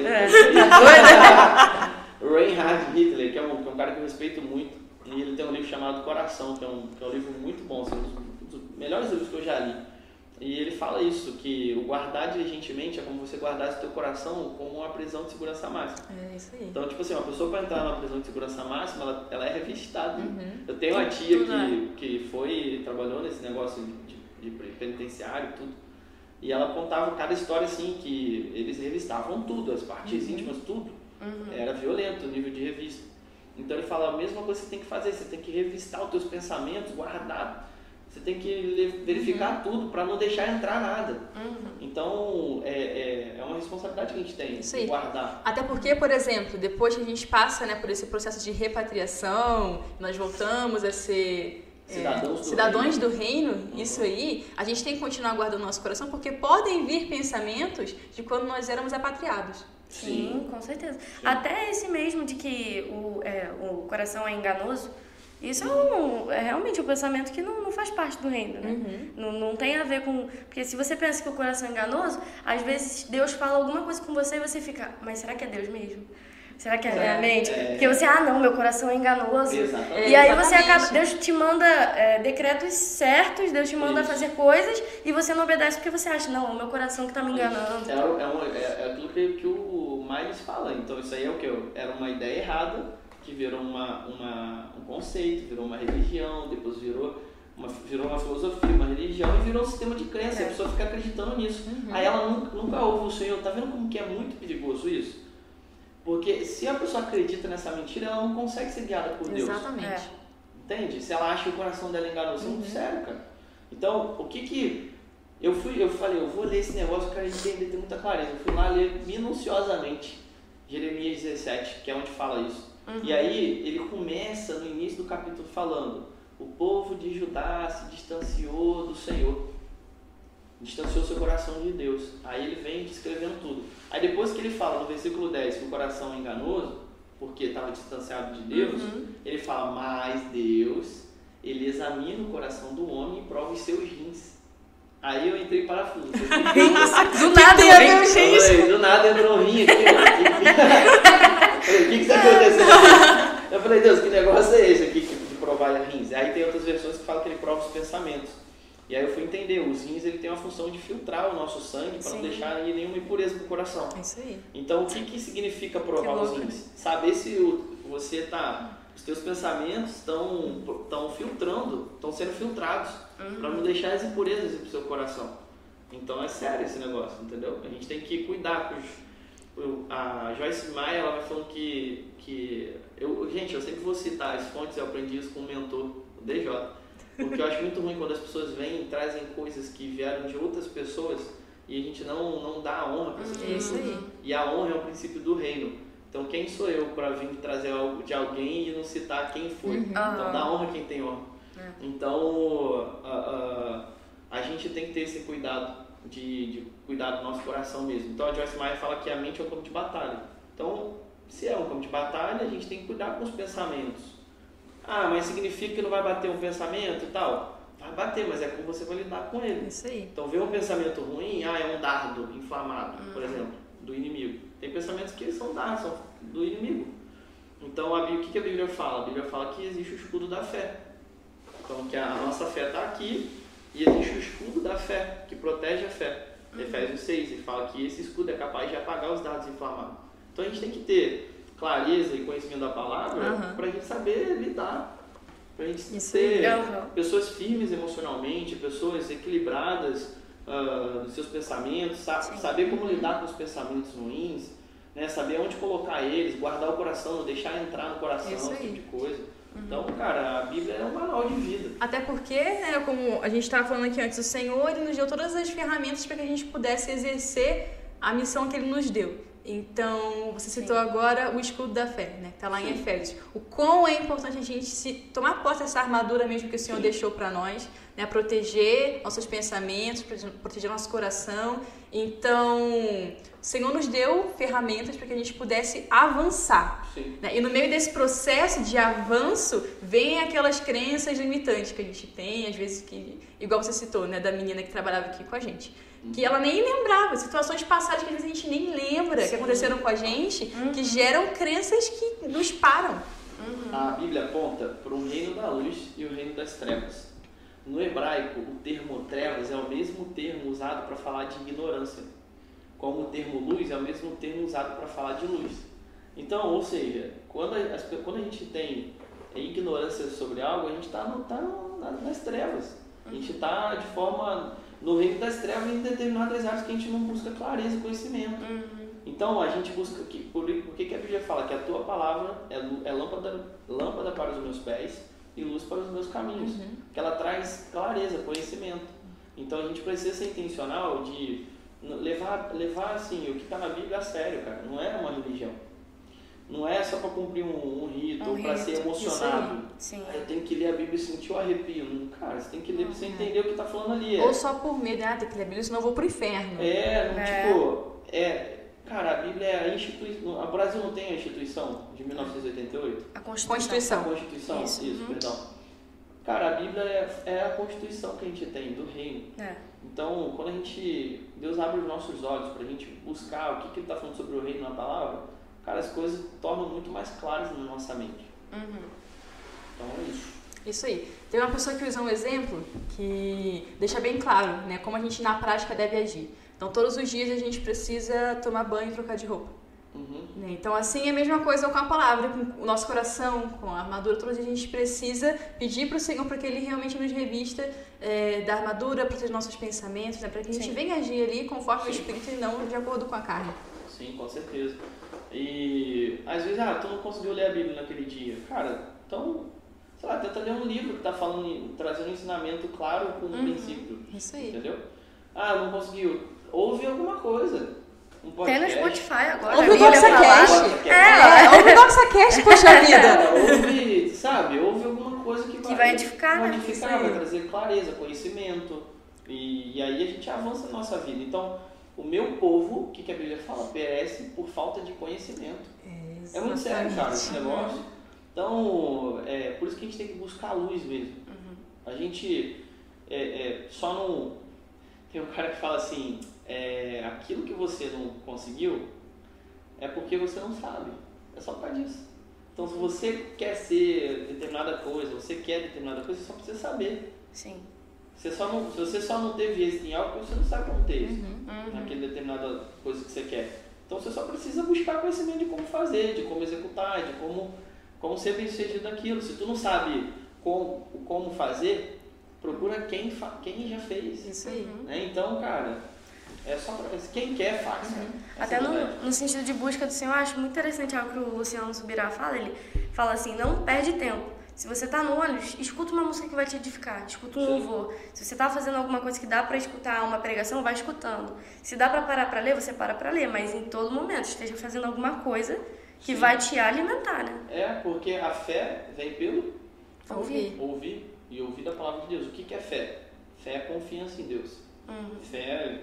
É, Tá Reinhard Hitler, que é, um, que é um cara que eu respeito muito, e ele tem um livro chamado Coração, que é um, que é um livro muito bom, assim, um dos melhores livros que eu já li. E ele fala isso, que o guardar diligentemente é como você guardasse o teu coração como uma prisão de segurança máxima. É isso aí. Então, tipo assim, uma pessoa para entrar numa prisão de segurança máxima, ela, ela é revistada. Uhum. Eu tenho uma tia que, que foi, trabalhou nesse negócio de, de penitenciário e tudo. E ela contava cada história assim, que eles revistavam tudo, as partes íntimas, tudo. Era violento o nível de revista. Então ele fala, a mesma coisa que você tem que fazer, você tem que revistar os teus pensamentos, guardar. Você tem que verificar tudo para não deixar entrar nada. Então é, é, é uma responsabilidade que a gente tem, aí. guardar. Até porque, por exemplo, depois que a gente passa né, por esse processo de repatriação, nós voltamos a ser é, Cidadãos do cidadãos reino. do reino, isso aí, a gente tem que continuar guardando nosso coração, porque podem vir pensamentos de quando nós éramos apatriados. Sim, com certeza. Até esse mesmo de que o, é, o coração é enganoso, isso é, um, é realmente um pensamento que não, não faz parte do reino, né? Uhum. Não, não tem a ver com. Porque se você pensa que o coração é enganoso, às vezes Deus fala alguma coisa com você e você fica, mas será que é Deus mesmo? Será que é a minha mente? é. Porque você, ah, não, meu coração é enganoso. Exatamente. E aí você acaba, Deus te manda é, decretos certos, Deus te manda Isso. fazer coisas e você não obedece porque você acha, não, o meu coração que tá me enganando. É, é, é- é aquilo que, que o Miles fala. Então isso aí é o que? Era uma ideia errada que virou uma, uma, um conceito, virou uma religião, depois virou uma, virou uma filosofia, uma religião e virou um sistema de crença. E a pessoa fica acreditando nisso. Aí ela nunca, nunca ouve o Senhor. Tá vendo como que é muito perigoso isso? Porque se a pessoa acredita nessa mentira, ela não consegue ser guiada por Deus. Exatamente. É. Entende? Se ela acha que o coração dela é enganoso, isso é muito sério, cara. Então, o que que. Eu fui, eu falei, eu vou ler esse negócio, quero entender, ter muita clareza. Eu fui lá ler minuciosamente Jeremias 17, que é onde fala isso. E aí ele começa no início do capítulo falando: o povo de Judá se distanciou do Senhor, distanciou seu coração de Deus. Aí ele vem descrevendo tudo. Aí depois que ele fala no versículo 10 que o coração é enganoso, porque estava distanciado de Deus, ele fala: mas Deus, ele examina o coração do homem e prova os seus rins. Aí eu entrei em parafuso. Do nada, Eu falei, do nada entrou um rim aqui. Eu falei, o que está acontecendo aqui? Eu falei, Deus, que negócio é esse aqui de provar rins? Aí tem outras versões que falam que ele prova os pensamentos. E aí eu fui entender, os rins ele tem uma função de filtrar o nosso sangue para não deixar nenhuma impureza no coração. É isso aí. Então, o que, que significa provar Que os rins? Saber se o- você tá, os teus pensamentos estão estão filtrando, estão sendo filtrados para não deixar as impurezas pro seu coração. Então é sério esse negócio, entendeu? A gente tem que cuidar. com A Joyce Maia ela vai falando que que eu, gente, eu sempre vou citar as fontes, eu aprendi isso com o mentor, o DJ. Porque eu acho muito ruim quando as pessoas vêm e trazem coisas que vieram de outras pessoas e a gente não, não dá a honra para essas É pessoas. isso aí. E a honra é o princípio do reino. Então quem sou eu para vir trazer algo de alguém e não citar quem foi? Então Aham. dá honra quem tem honra. É. Então a, a, a gente tem que ter esse cuidado de, de cuidar do nosso coração mesmo. Então a Joyce Meyer fala que a mente é um campo de batalha. Então se é um campo de batalha, a gente tem que cuidar com os pensamentos. Ah, mas significa que não vai bater um pensamento e tal? Vai bater, mas é como você vai lidar com ele. Isso aí. Então, ver um pensamento ruim, ah, é um dardo inflamado, por exemplo, do inimigo. Tem pensamentos que são dardos, são do inimigo. Então, a o que a Bíblia fala? A Bíblia fala que existe o escudo da fé. Então, que a nossa fé está aqui e existe o escudo da fé, que protege a fé. Efésios 6, ele fala que esse escudo é capaz de apagar os dardos inflamados. Então, a gente tem que ter clareza e conhecimento da palavra Aham. para a gente saber lidar. Para a gente Isso ter Aham. pessoas firmes emocionalmente, pessoas equilibradas ah, nos seus pensamentos, sa- Sim. saber como lidar com os pensamentos ruins, né? saber onde colocar eles, guardar o coração, não deixar entrar no coração, esse tipo de coisa. Então, cara, a Bíblia é um manual de vida. Até porque, né, como a gente estava falando aqui antes, o Senhor ele nos deu todas as ferramentas para que a gente pudesse exercer a missão que Ele nos deu. Então, você citou agora o escudo da fé, né? Que tá lá em Sim. Efésios. O quão é importante a gente se tomar posse dessa armadura mesmo que o Senhor Sim. deixou para nós, né? Proteger nossos pensamentos, prote- proteger nosso coração. Então, o Senhor nos deu ferramentas para que a gente pudesse avançar. Sim. Né? E no meio desse processo de avanço, vem aquelas crenças limitantes que a gente tem, às vezes que, igual você citou, né, da menina que trabalhava aqui com a gente, que ela nem lembrava, situações passadas que às vezes a gente nem lembra que Sim. aconteceram com a gente, que geram crenças que nos param. A Bíblia aponta para o reino da luz e o reino das trevas. No hebraico, o termo trevas é o mesmo termo usado para falar de ignorância, como o termo luz é o mesmo termo usado para falar de luz. Então, ou seja, quando a, quando a gente tem ignorância sobre algo, a gente está tá na- nas trevas. A gente está de forma no reino das trevas em determinadas áreas que a gente não busca clareza e conhecimento. Então a gente busca que por, por que, que a Bíblia fala que a tua palavra é, é lâmpada, lâmpada para os meus pés e luz para os meus caminhos. Que ela traz clareza, conhecimento. Então a gente precisa ser intencional de levar, levar assim, o que está na Bíblia a sério, cara. Não é uma religião. Não é só para cumprir um, um rito, Um para rito, ser emocionado. Sim. Ah, eu tenho que ler a Bíblia e sentir o arrepio. Não, Cara, você tem que ler para você entender o que está falando ali. É- Ou só por medo, ah, tem que ler a Bíblia, senão eu vou pro inferno. é, não, É. tipo, é. Cara, a Bíblia é a instituição. O Brasil não tem a instituição de 1988? A Constituição. A Constituição. Isso. Isso, perdão. Cara, a Bíblia é, é a Constituição que a gente tem do reino. É. Então, quando a gente. Deus abre os nossos olhos para a gente buscar o que, que Ele está falando sobre o reino na palavra, cara, as coisas tornam muito mais claras na nossa mente. Uhum. Então é isso. Isso aí. Tem uma pessoa que usa um exemplo que deixa bem claro, né, como a gente na prática deve agir. Então, todos os dias a gente precisa tomar banho e trocar de roupa. Uhum. né? Então, assim é a mesma coisa com a palavra, com o nosso coração, com a armadura. Todos os dias a gente precisa pedir para o Senhor para que Ele realmente nos revista é, da armadura, proteja nossos pensamentos, né, para que a gente Sim. venha agir ali conforme o Sim. Espírito e não de acordo com a carne. Sim, com certeza. E às vezes, ah, tu não conseguiu ler a Bíblia naquele dia. Cara, então, sei lá, tenta ler um livro que tá falando, trazendo um ensinamento claro com um Uhum. princípio. Isso aí. Entendeu? Ah, não conseguiu. Ouve alguma coisa. Um Tem no podcast. Spotify agora. Ouve o Bíblia Doxa pra lá. Cash. É, É, ouve o NoxaCast, poxa vida. Ouve, sabe, ouve alguma coisa que vai, vai edificar, vai né? edificar, aí. vai trazer clareza, conhecimento. E, e aí a gente avança na nossa vida. Então, o meu povo, o que, que a Bíblia fala? Perece por falta de conhecimento. É muito sério, cara, esse negócio. Então, é por isso que a gente tem que buscar a luz mesmo. A gente é, é, só não. tem um cara que fala assim, é, aquilo que você não conseguiu é porque você não sabe. É só por causa disso. Então, se você quer ser determinada coisa, você quer determinada coisa, você só precisa saber. Sim. Você só não, se você só não teve êxito em algo, você não sabe como ter êxito Uhum. naquele determinada coisa que você quer. Então, você só precisa buscar conhecimento de como fazer, de como executar, de como, como ser bem sucedido naquilo. Se tu não sabe como, como fazer, procura quem, quem já fez. Isso aí. Né? Então, cara, é só pra, quem quer faz. Essa Até é no, no sentido de busca do Senhor, eu acho muito interessante algo que o Luciano Subirá fala. Ele fala assim: não perde tempo. Se você tá no ônibus, escuta uma música que vai te edificar, escuta um Sim. louvor. Se você tá fazendo alguma coisa que dá pra escutar uma pregação, vai escutando. Se dá pra parar pra ler, você para pra ler, mas em todo momento esteja fazendo alguma coisa que Sim. vai te alimentar, né? É, porque a fé vem pelo Ouvir. ouvir e ouvir da palavra de Deus. O que, que é fé? Fé é confiança em Deus. Uhum. Fé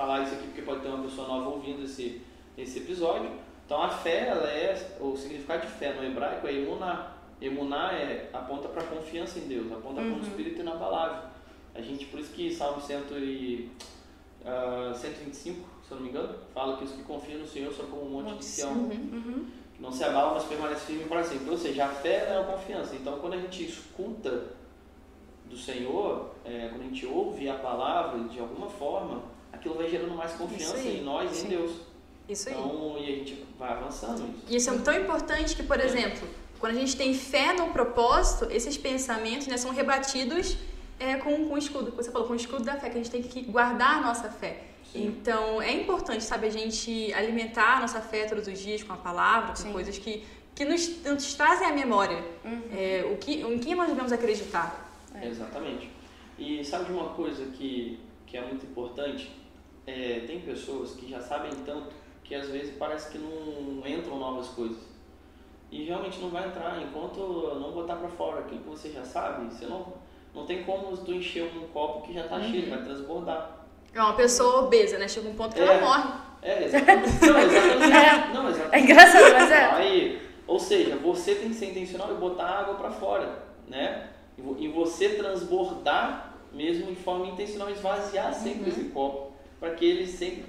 falar isso aqui porque pode ter uma pessoa nova ouvindo esse, esse episódio. Então a fé, ela é, o significado de fé no hebraico é emuná. Emuná é, aponta para confiança em Deus, aponta para o Espírito inabalável. A gente, por isso que Salmo 100 e, ah, 125, se eu não me engano, fala que os que confiam no Senhor são como um monte de Sião. Uhum. que não se abala, mas permanece firme para sempre. Ou seja, a fé é a confiança. Então, quando a gente escuta do Senhor, é, quando a gente ouve a palavra de alguma forma, aquilo vai gerando mais confiança Isso em nós e em Deus. Isso aí. Então, e a gente vai avançando nisso. E isso é tão importante que, por exemplo, quando a gente tem fé no propósito, esses pensamentos né, são rebatidos é, com, com o escudo, como você falou, com o escudo da fé, que a gente tem que guardar a nossa fé. Sim. Então, é importante, sabe, a gente alimentar a nossa fé todos os dias com a palavra, com Sim. coisas que, que nos, nos trazem à memória é, o que, em quem nós devemos acreditar. É. Exatamente. E sabe de uma coisa que, que é muito importante? É, tem pessoas que já sabem tanto que às vezes parece que não entram novas coisas. E realmente não vai entrar enquanto não botar para fora aquilo que você já sabe. Você não, não tem como tu encher um copo que já está cheio, vai transbordar. É uma pessoa obesa, né? Chega um ponto que É. ela morre. É, exatamente. Não, exatamente. Não, exatamente. É engraçado, mas é. Aí, ou seja, você tem que ser intencional e botar água para fora, né? E vo- você transbordar mesmo de forma intencional, esvaziar sempre esse copo para que ele sempre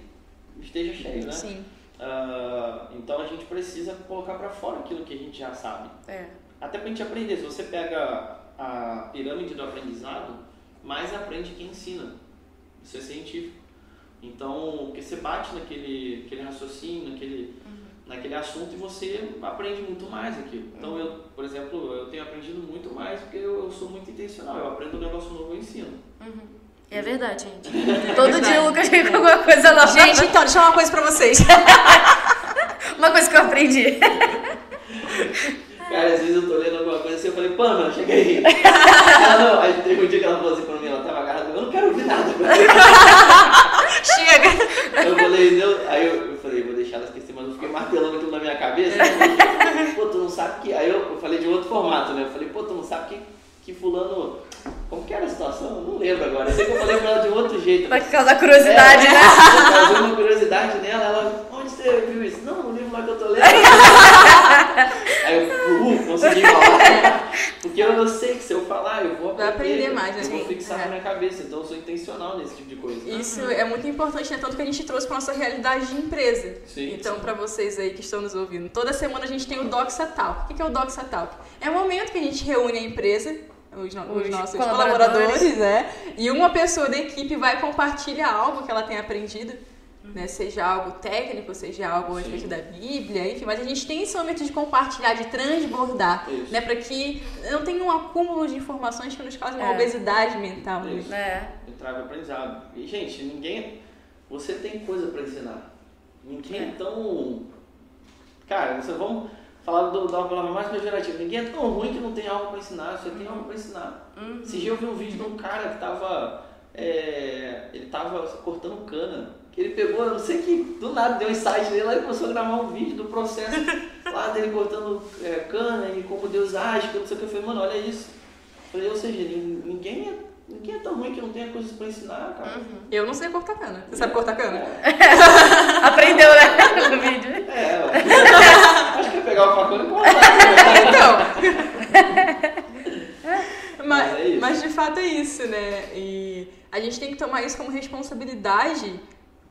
esteja cheio, né? Sim. Ah, então a gente precisa colocar para fora aquilo que a gente já sabe. É. Até para a gente aprender. Se você pega a pirâmide do aprendizado, mais aprende quem ensina. Isso é científico. Então, porque você bate naquele, aquele raciocínio, naquele, naquele assunto e você aprende muito mais aquilo. Então, eu, por exemplo, eu tenho aprendido muito mais porque eu, eu sou muito intencional. Eu aprendo um negócio novo e ensino. E é verdade, gente. Todo dia o Lucas vem com alguma coisa nova. Gente, então, deixa eu falar uma coisa pra vocês. Uma coisa que eu aprendi. Cara, às vezes eu tô lendo alguma coisa assim, eu falei, Pamela, chega aí. ela não, aí teve um dia que ela falou assim pra mim, ela tava agarrada, eu não quero ouvir nada. Chega! Eu falei, não, aí eu, eu falei, vou deixar ela esquecer, mas eu fiquei martelando aquilo na minha cabeça. Falei, pô, tu não sabe que. Aí eu, eu falei de outro formato, né? Eu falei, pô, tu não sabe que, que fulano. Como que era a situação? Eu não lembro agora. Eu sei que eu falei pra ela de outro jeito. Pra causar curiosidade, é, né? Eu causei uma curiosidade nela, ela, onde você viu isso? Não, no livro lá que eu tô lendo. Aí eu, uh, consegui falar. Porque eu, eu sei que se eu falar, eu vou Vai aprender mais, né? Eu vou Sim, fixar é. na minha cabeça. Então eu sou intencional nesse tipo de coisa. Isso é muito importante, né? Tanto que a gente trouxe para nossa realidade de empresa. Sim. Então, para vocês aí que estão nos ouvindo, toda semana a gente tem o Doxa Talk. O que que é o Doxa Talk? É o momento que a gente reúne a empresa, os, no- os Os nossos colaboradores. colaboradores, né? E uma pessoa da equipe vai compartilhar algo que ela tem aprendido. Né, seja algo técnico, seja algo a respeito da Bíblia, enfim, mas a gente tem esse momento de compartilhar, de transbordar, Isso. né, para que não tenha um acúmulo de informações que nos cause uma É. obesidade mental. né? Isso. É. Entrar no aprendizado. E, gente, ninguém. Você tem coisa pra ensinar. Ninguém É. é tão. Cara, você vamos falar do, da palavra mais pejorativa. Ninguém é tão ruim que não tem algo pra ensinar. Você tem algo pra ensinar. Uhum. Esse dia eu vi um vídeo de um cara que tava. é, ele tava cortando cana. Que ele pegou, eu não sei que do nada deu um insight dele lá e começou a gravar um vídeo do processo lá dele cortando é, cana e como Deus age, que não sei o que. Eu falei, mano, olha isso. Eu falei, ou seja, nin- ninguém é, ninguém é tão ruim que não tenha coisas pra ensinar, cara. Eu não sei cortar cana. Você sabe cortar cana? Aprendeu, né? No vídeo. É, ó. acho que é pegar o facão e cortar. Então. mas, Mas é mas de fato é isso, né? E a gente tem que tomar isso como responsabilidade,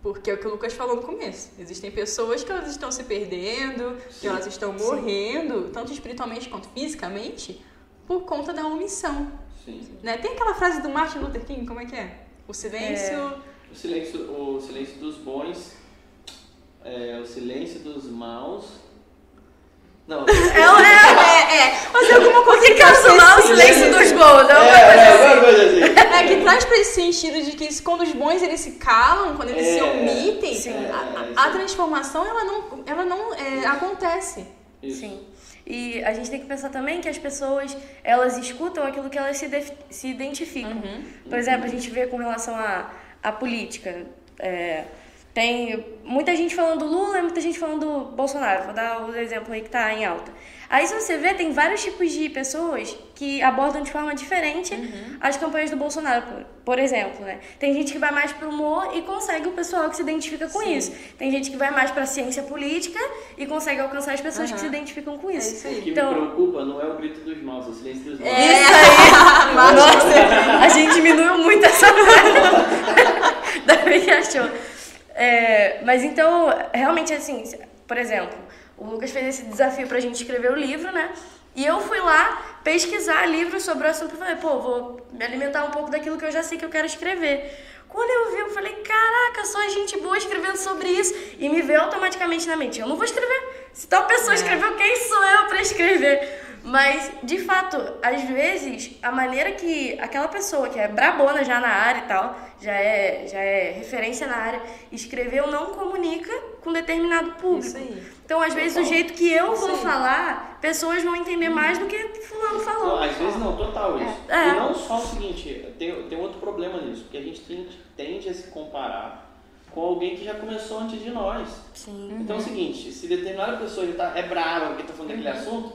porque é o que o Lucas falou no começo. Existem pessoas que elas estão se perdendo, que elas estão morrendo, tanto espiritualmente quanto fisicamente, por conta da omissão. Sim. Né? Tem aquela frase do Martin Luther King, como é que é? O silêncio. O silêncio, o silêncio dos bons, é, o silêncio dos maus. Não, É, é, É, é. Fazer alguma coisa que cancelar o silêncio dos bons, é uma é, coisa é, assim. alguma coisa assim. É que traz pra esse sentido de que quando os bons eles se calam, quando eles se É, omitem, sim. a, É, a- a aí. transformação ela não, ela não é, acontece. Isso. Sim. E a gente tem que pensar também que as pessoas, elas escutam aquilo que elas se, def- se identificam. Uhum. Por exemplo, a gente vê com relação à, à política. é, tem muita gente falando do Lula e muita gente falando do Bolsonaro. Vou dar o exemplo aí que tá em alta. Aí se você vê, tem vários tipos de pessoas que abordam de forma diferente as campanhas do Bolsonaro, por, por exemplo, né? Tem gente que vai mais pro humor e consegue o pessoal que se identifica com isso. Tem gente que vai mais pra ciência política e consegue alcançar as pessoas que Aham. se identificam com É isso. isso O aí. que Então- me preocupa não é o grito dos maus, é o silêncio dos maus. É. Isso aí! Nossa, a gente diminuiu muito essa parte da que achou. É, mas então, realmente assim, por exemplo, o Lucas fez esse desafio pra gente escrever o livro, né? E eu fui lá pesquisar livros sobre o assunto e falei, pô, vou me alimentar um pouco daquilo que eu já sei que eu quero escrever. Quando eu vi, eu falei, caraca, só gente boa escrevendo sobre isso. E me veio automaticamente na mente, eu não vou escrever. Se tal pessoa escreveu, quem sou eu pra escrever? Mas, de fato, às vezes, a maneira que aquela pessoa que é brabona já na área e tal, já é, já é referência na área, escreveu não comunica com determinado público. Isso aí. Então, às vezes, o jeito que eu Isso vou aí. falar, pessoas vão entender mais do que fulano Não, falou. às vezes não, total isso. É. E não só o seguinte, tem, tem outro problema nisso, porque a gente tende, tende a se comparar com alguém que já começou antes de nós. Sim. Então é o seguinte, se determinada pessoa já tá, é brava porque tá falando daquele assunto,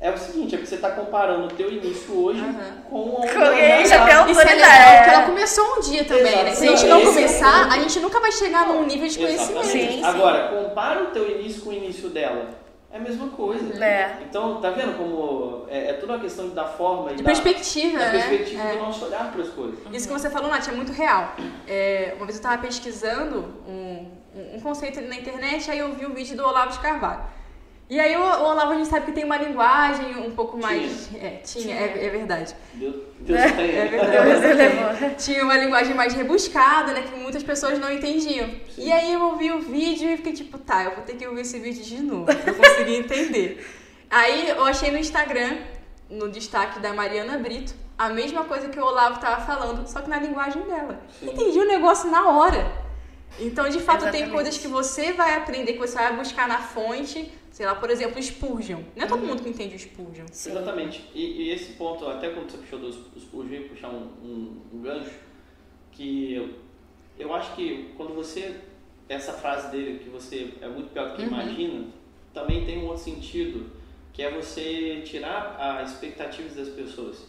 é o seguinte, é porque você tá comparando o teu início hoje Uhum. com o Com alguém já tem Isso é autoridade. porque ela começou um dia também, né? Se a gente não Exato. começar, a gente nunca vai chegar num nível de conhecimento. Sim, sim. Agora, compara o teu início com o início dela. É a mesma coisa. É. Então, tá vendo como é, é tudo uma questão da forma e De da, perspectiva, da né? perspectiva É. do nosso olhar para as coisas. Isso que você falou, Nath, é muito real. É, uma vez eu estava pesquisando um, um- um conceito ali na internet, aí eu vi o vídeo do Olavo de Carvalho. E aí o, o Olavo a gente sabe que tem uma linguagem um pouco mais. É, tinha, é, é verdade. Deus, Deus tem. É Deus verdade. elevou. Tinha uma linguagem mais rebuscada, né? Que muitas pessoas não entendiam. Sim. E aí eu ouvi o vídeo e fiquei tipo, tá, eu vou ter que ouvir esse vídeo de novo pra conseguir entender. Aí eu achei no Instagram, no destaque da Mariana Brito, a mesma coisa que o Olavo tava falando, só que na linguagem dela. Sim. Entendi o negócio na hora. Então, de fato, tem Exatamente. coisas que você vai aprender, que você vai buscar na fonte. Sei lá, por exemplo, Spurgeon. Não é todo mundo que entende o Spurgeon. Exatamente. E, e esse ponto, até quando você puxou eu ia puxar um, um, um gancho, que eu, eu acho que quando você, essa frase dele, que você é muito pior do que Uhum. imagina, também tem um outro sentido, que é você tirar as expectativas das pessoas.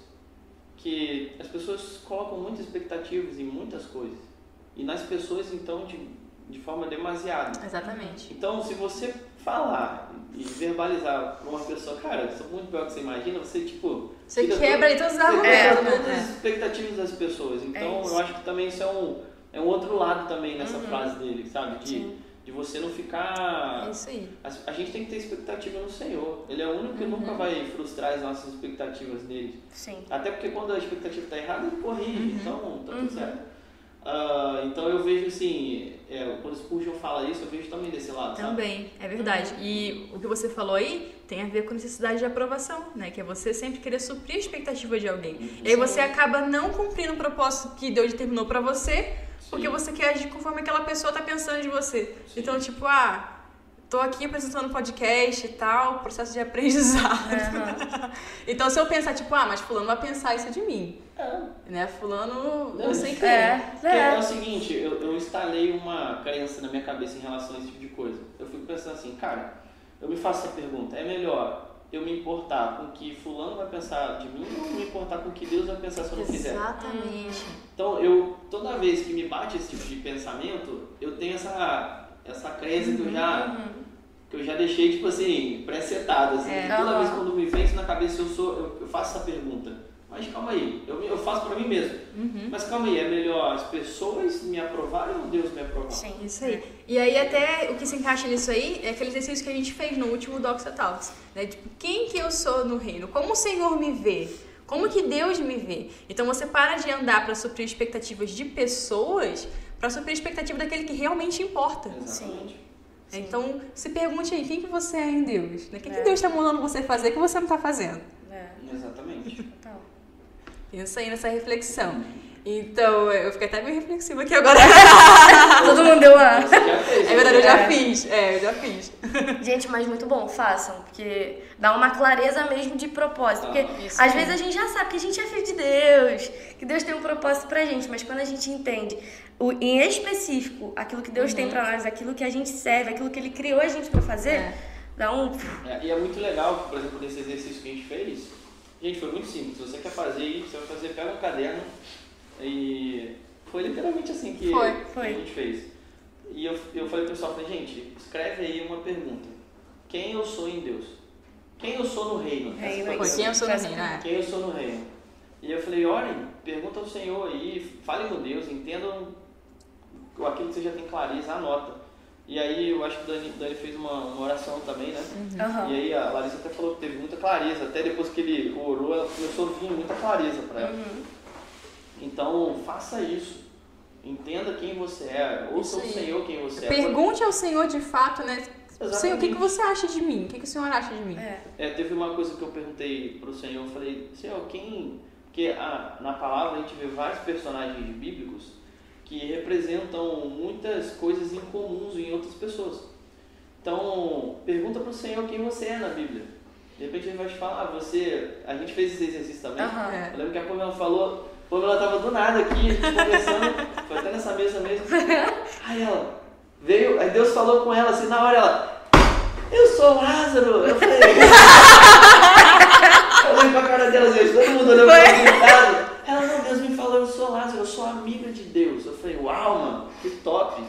Que as pessoas colocam muitas expectativas em muitas coisas. E nas pessoas, então, de, de forma demasiada. Exatamente. Então, se você falar e verbalizar para uma pessoa, cara, eu sou muito pior que você imagina, você, tipo... Você quebra aí todos os você quebra argumentos, todas né? as expectativas das pessoas. Então, isso. eu acho que também isso é um, é um outro lado também nessa frase dele, sabe? De, Sim. de você não ficar... É isso aí. A, a gente tem que ter expectativa no Senhor. Ele é o único que Uhum. nunca vai frustrar as nossas expectativas nele. Sim. Até porque quando a expectativa está errada, ele corrige. Uhum. Então, tá tudo certo. Ah, então eu vejo assim, é, quando o Spurgeon fala isso, eu vejo também desse lado, sabe? Também, é verdade. E o que você falou aí tem a ver com necessidade de aprovação, né? Que é você sempre querer suprir a expectativa de alguém. E aí você acaba não cumprindo o propósito que Deus determinou pra você, porque Sim. você quer agir conforme aquela pessoa tá pensando de você. Sim. Então, tipo, ah, tô aqui apresentando podcast e tal, processo de aprendizado. então, se eu pensar, tipo, ah, mas fulano vai pensar isso de mim, É. né? Fulano, Não, não sei quem. É, Porque é. é. o seguinte, eu, eu instalei uma crença na minha cabeça em relação a esse tipo de coisa. Eu fico pensando assim, cara, eu me faço essa pergunta, é melhor eu me importar com o que fulano vai pensar de mim ou me importar com o que Deus vai pensar se eu não fizer? Exatamente. Então, eu, toda vez que me bate esse tipo de pensamento, eu tenho essa, essa crença que eu já, que eu já deixei, tipo assim, pré-setado. Assim, É. Toda vez quando me vem isso na cabeça, eu, sou, eu, eu faço essa pergunta. Mas calma aí, eu, eu faço para mim mesmo. Uhum. Mas calma aí, é melhor as pessoas me aprovarem ou Deus me aprovar? Sim. Isso aí. E aí até o que se encaixa nisso aí é aquele exercício que a gente fez no último Doxa Talks. Né? Tipo, quem que eu sou no reino? Como o Senhor me vê? Como que Deus me vê? Então você para de andar para suprir expectativas de pessoas para suprir a expectativa daquele que realmente importa. Exatamente. Sim. Então se pergunte aí, quem que você é em Deus? Né? O que, que É. Deus está mandando você fazer que você não está fazendo? É, Exatamente. total. Pensa aí nessa reflexão. Então, eu fiquei até meio reflexiva aqui agora. Todo mundo deu uma. Fez. É verdade, eu já É. fiz. É, eu já fiz. Gente, mas muito bom, façam, porque dá uma clareza mesmo de propósito. Porque Ah, às aí. vezes a gente já sabe que a gente é filho de Deus, que Deus tem um propósito pra gente, mas quando a gente entende o, em específico aquilo que Deus tem pra nós, aquilo que a gente serve, aquilo que Ele criou a gente pra fazer, É. dá um. É, e é muito legal, por exemplo, nesse exercício que a gente fez, gente, foi muito simples. Se você quer fazer isso, você vai fazer, pega um caderno e foi literalmente assim que, Foi, que foi. a gente fez. E eu, eu falei pro pessoal, falei, gente, escreve aí uma pergunta. Quem eu sou em Deus? Quem eu sou no reino? Foi quem eu sou no reino, né? Quem eu sou no reino? E eu falei, orem, pergunta ao Senhor aí, falem com Deus, entendam aquilo que você já tem clareza, anota. E aí eu acho que o Dani, Dani fez uma, uma oração também, né? Aham. E aí a Larissa até falou que teve muita clareza, até depois que ele orou, ela começou a vir muita clareza para ela. Uhum. Então faça isso. Entenda quem você é, ouça o. Senhor quem você é. Pergunte ao Senhor de fato, né? Exatamente. Senhor, o que, que você acha de mim? O que, que o Senhor acha de mim? É. É, teve uma coisa que eu perguntei pro Senhor, eu falei, Senhor, quem. Porque a, na palavra a gente vê vários personagens bíblicos que representam muitas coisas incomuns em outras pessoas. Então, pergunta pro Senhor quem você é na Bíblia. De repente ele vai te falar, ah, você. A gente fez esse exercício também. Aham. É. Eu lembro que a Pamela falou, a Pamela tava do nada aqui, conversando, foi até nessa mesa mesmo. Aí ela veio, aí Deus falou com ela assim, na hora ela, eu sou Lázaro. Eu falei, eu olhei pra cara dela, gente, todo mundo olhou pra mim gritado. Ela, não, Deus Lázaro, eu sou amiga de Deus. Eu falei, uau, mano, que top.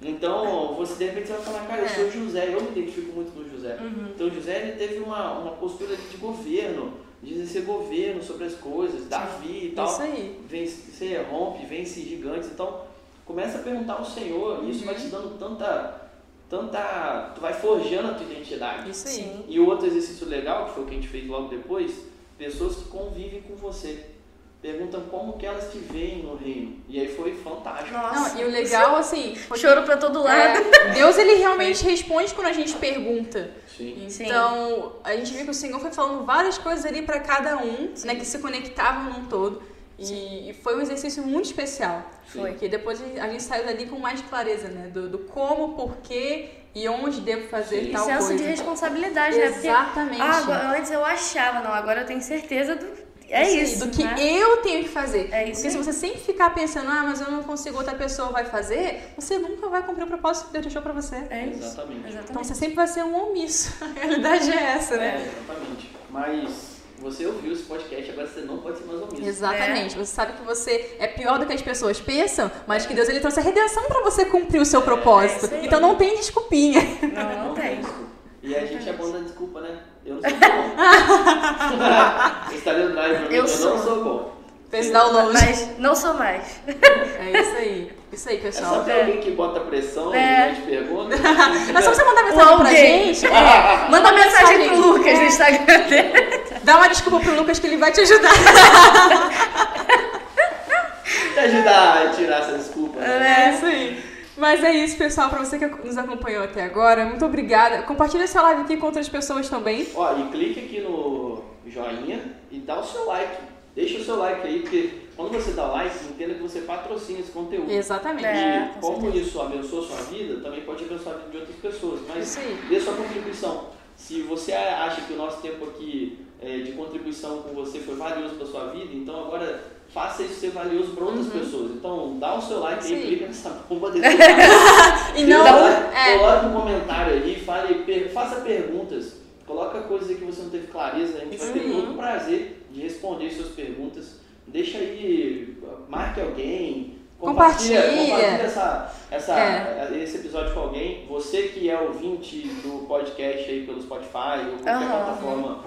Então, você de repente você vai falar, cara, eu sou José, eu me identifico muito com José. Então, José ele teve uma, uma postura de governo, de exercer governo sobre as coisas, Davi e tal. Isso aí. Vence, você rompe, vence gigantes. Então, começa a perguntar ao Senhor, e isso vai te dando tanta, tanta. Tu vai forjando a tua identidade. Isso aí. E o outro exercício legal, que foi o que a gente fez logo depois, pessoas que convivem com você. Perguntam como que elas te veem no reino. E aí foi fantástico. Nossa. Não, e o legal, assim, porque, Choro pra todo lado. é, Deus ele realmente responde quando a gente pergunta. Sim. Sim. Então, a gente viu que o Senhor foi falando várias coisas ali pra cada um, né, que se conectavam num todo. E, e foi um exercício muito especial. Foi. Porque depois a gente- saiu dali com mais clareza, né? Do, do como, porquê e onde devo fazer Sim. E tal senso coisa. de responsabilidade, né? Porque Exatamente. ah, agora- antes eu achava, não, agora eu tenho certeza do. É aí, isso. do que né? eu tenho que fazer. É isso Porque se você sempre ficar pensando, ah, mas eu não consigo, outra pessoa vai fazer, você nunca vai cumprir o propósito que Deus deixou pra você. É isso. Exatamente. Então você sempre vai ser um omisso. A realidade é essa, né? Exatamente. Mas você ouviu esse podcast, agora você não pode ser mais omisso. Exatamente. Você sabe que você é pior do que as pessoas pensam, mas que Deus ele trouxe a redenção pra você cumprir o seu propósito. isso aí. então não tem desculpinha. Não, não tem. desculpa. E a gente é bom da desculpa, né? Eu não sou bom. O pra mim, Eu eu, sou. não sou bom. Fez download. Mas não sou mais. É isso aí. Isso aí, É pessoal. só ter alguém que bota pressão É. e te pergunta. É só você mandar O mensagem pra gente. É, manda mensagem mensagem. pro Lucas no Instagram dele. Dá uma desculpa pro Lucas que ele vai te ajudar. Te ajudar a tirar essa desculpa. né? É isso aí. Mas é isso, pessoal. Pra você que nos acompanhou até agora, muito obrigada. Compartilha essa live aqui com outras pessoas também. Ó, e clique aqui no joinha e dá o seu like. Deixa o seu like aí, porque quando você dá like, entenda que você patrocina esse conteúdo. Exatamente. É. E com como isso abençoa a sua vida, também pode abençoar a vida de outras pessoas. Mas dê sua contribuição. Se você acha que o nosso tempo aqui é, de contribuição com você foi valioso para sua vida, então agora faça isso ser valioso para outras pessoas. Então dá o seu like Uhum. Isso aí, clica nessa bomba desse E não. É, Coloque um comentário aí, fale, per- faça perguntas. Coloca coisas aí que você não teve clareza, a gente vai ter Sim. todo o prazer de responder suas perguntas. Deixa aí, marque alguém, Compartilha. compartilha essa, essa, É. esse episódio com alguém. Você que é ouvinte do podcast aí pelo Spotify ou qualquer Aham. plataforma,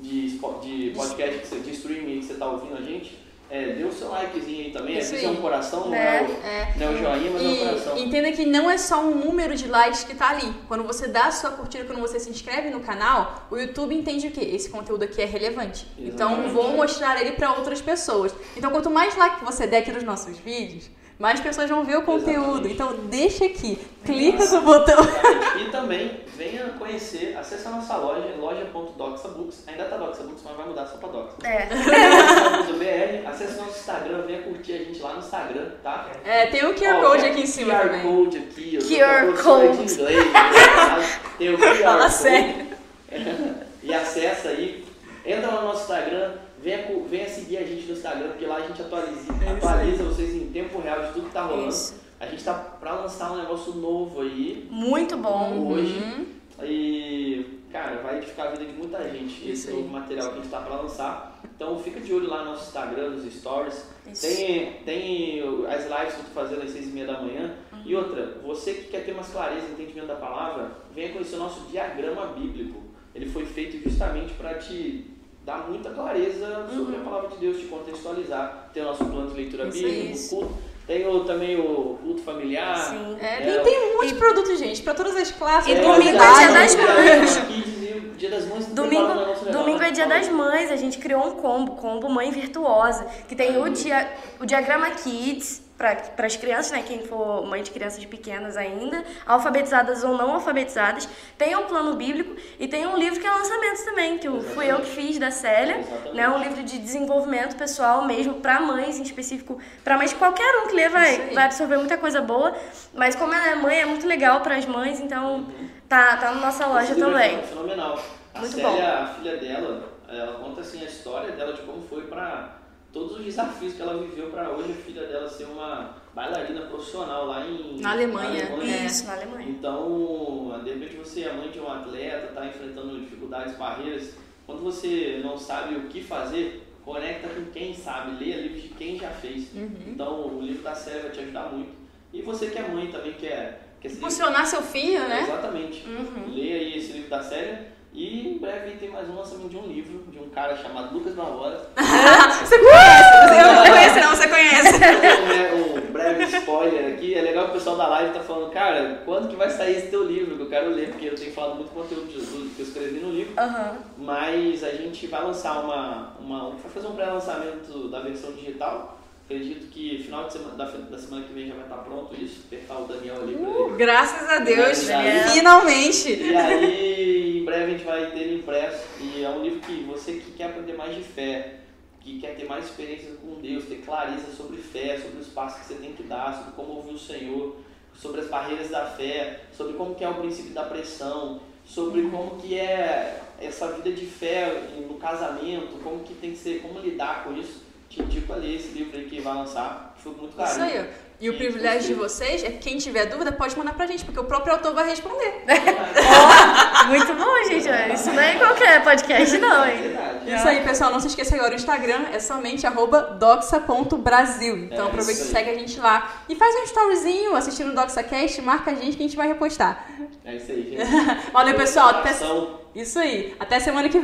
de, de podcast, de streaming que você tá ouvindo a gente, é, dê o seu likezinho aí também. Isso é um coração, Né? não, é o, É. não é o joinha, mas é um coração. E entenda que não é só um número de likes que tá ali. Quando você dá a sua curtida, quando você se inscreve no canal, o YouTube entende o quê? Esse conteúdo aqui é relevante. Então Exatamente. vou mostrar ele para outras pessoas. Então quanto mais like você der aqui nos nossos vídeos, mais pessoas vão ver o conteúdo. Exatamente. Então deixa aqui, clica no botão. E também venha conhecer, acesse a nossa loja, loja.doxabooks. Ainda tá Doxabooks, mas vai mudar só pra Doxa. É. BR, acesse nosso Instagram, venha curtir a gente lá no Instagram, tá? É, tem o QR Ó, Code aqui em cima QR também. Code aqui, eu QR de Code. inglês, né? tem o QR Fala Code. sério. E acessa aí, entra lá no nosso Instagram, venha, venha seguir a gente no Instagram, porque lá a gente atualiza, É atualiza vocês em tempo real de tudo que tá rolando. Isso. A gente tá pra lançar um negócio novo aí, Muito bom. hoje. Uhum. E, cara, vai edificar a vida de muita gente Isso esse aí. novo material que a gente tá pra lançar. Então fica de olho lá no nosso Instagram, nos stories. Isso. Tem, tem as lives que eu tô fazendo às seis e meia da manhã. Uhum. E outra, você que quer ter mais clareza e entendimento da palavra, venha conhecer o nosso diagrama bíblico. Ele foi feito justamente para te dar muita clareza sobre a palavra de Deus, te contextualizar. Tem o nosso plano de leitura Uhum. Isso, bíblica, isso. o culto. Tem o, também o culto familiar. Sim. É, É, tem, tem um monte de produto, gente, pra todas as classes. E pra domingo é todas as dia das mães. E Dia das Mães. Domingo, domingo é né? dia das mães, a gente criou um combo, combo Mãe Virtuosa, que tem o, dia, o diagrama Kids para as crianças, né, quem for mãe de crianças pequenas ainda, alfabetizadas ou não alfabetizadas, tem o plano bíblico e tem um livro que é lançamento também, que eu- fui eu que fiz da Célia, Exatamente. né, um livro de desenvolvimento pessoal mesmo para mães em específico, para mães qualquer um que lê vai, vai absorver muita coisa boa, mas como ela é mãe é muito legal para as mães, então tá tá na nossa loja Esse livro também. é fenomenal. A Muito Célia, a filha dela, ela conta assim a história dela de como foi para todos os desafios que ela viveu para hoje a filha dela ser uma bailarina profissional lá em Na Alemanha, é. Isso, na Alemanha. Então, de repente você é mãe de um atleta, está enfrentando dificuldades, barreiras. Quando você não sabe o que fazer, conecta com quem sabe, leia livros de quem já fez. Uhum. Então, o livro da Célia vai te ajudar muito. E você que é mãe também quer, quer se Impulsionar seu filho, né? Exatamente. Uhum. Leia aí esse livro da Célia. E em breve tem mais um lançamento de um livro de um cara chamado Lucas Barbosa. Você conhece? Eu não conheço, não, você conhece. um, um breve spoiler aqui. É legal que o pessoal da live tá falando, cara, quando que vai sair esse teu livro? Que eu quero ler, porque eu tenho falado muito conteúdo de Jesus que eu escrevi no livro. Aham. Mas a gente vai lançar uma. uma vai fazer um pré-lançamento da versão digital. Acredito que final de semana, da, da semana que vem já vai estar pronto isso. Apertar o Daniel ali pra ele. Graças a Deus, finalmente. E aí, em breve a gente vai ter ele impresso. E é um livro que você que quer aprender mais de fé, que quer ter mais experiências com Deus, ter clareza sobre fé, sobre os passos que você tem que dar, sobre como ouvir o Senhor, sobre as barreiras da fé, sobre como que é o princípio da pressão, sobre como que é essa vida de fé no casamento, como que tem que ser, como lidar com isso. Te indico a ler esse livro aí que vai lançar. Foi muito caro. Isso aí, ó. E o privilégio de gostei. vocês é que quem tiver dúvida pode mandar pra gente, porque o próprio autor vai responder. Ó, muito bom, gente. Isso não é qualquer podcast, não, É hein? verdade. Isso aí, pessoal. Não se esqueça agora, o Instagram é somente doxa.brasil. Então É, aproveita e segue a gente lá. E faz um storyzinho assistindo o DoxaCast, marca a gente que a gente vai repostar. É isso aí, gente. Valeu, pessoal. Até... Isso aí. Até semana que vem.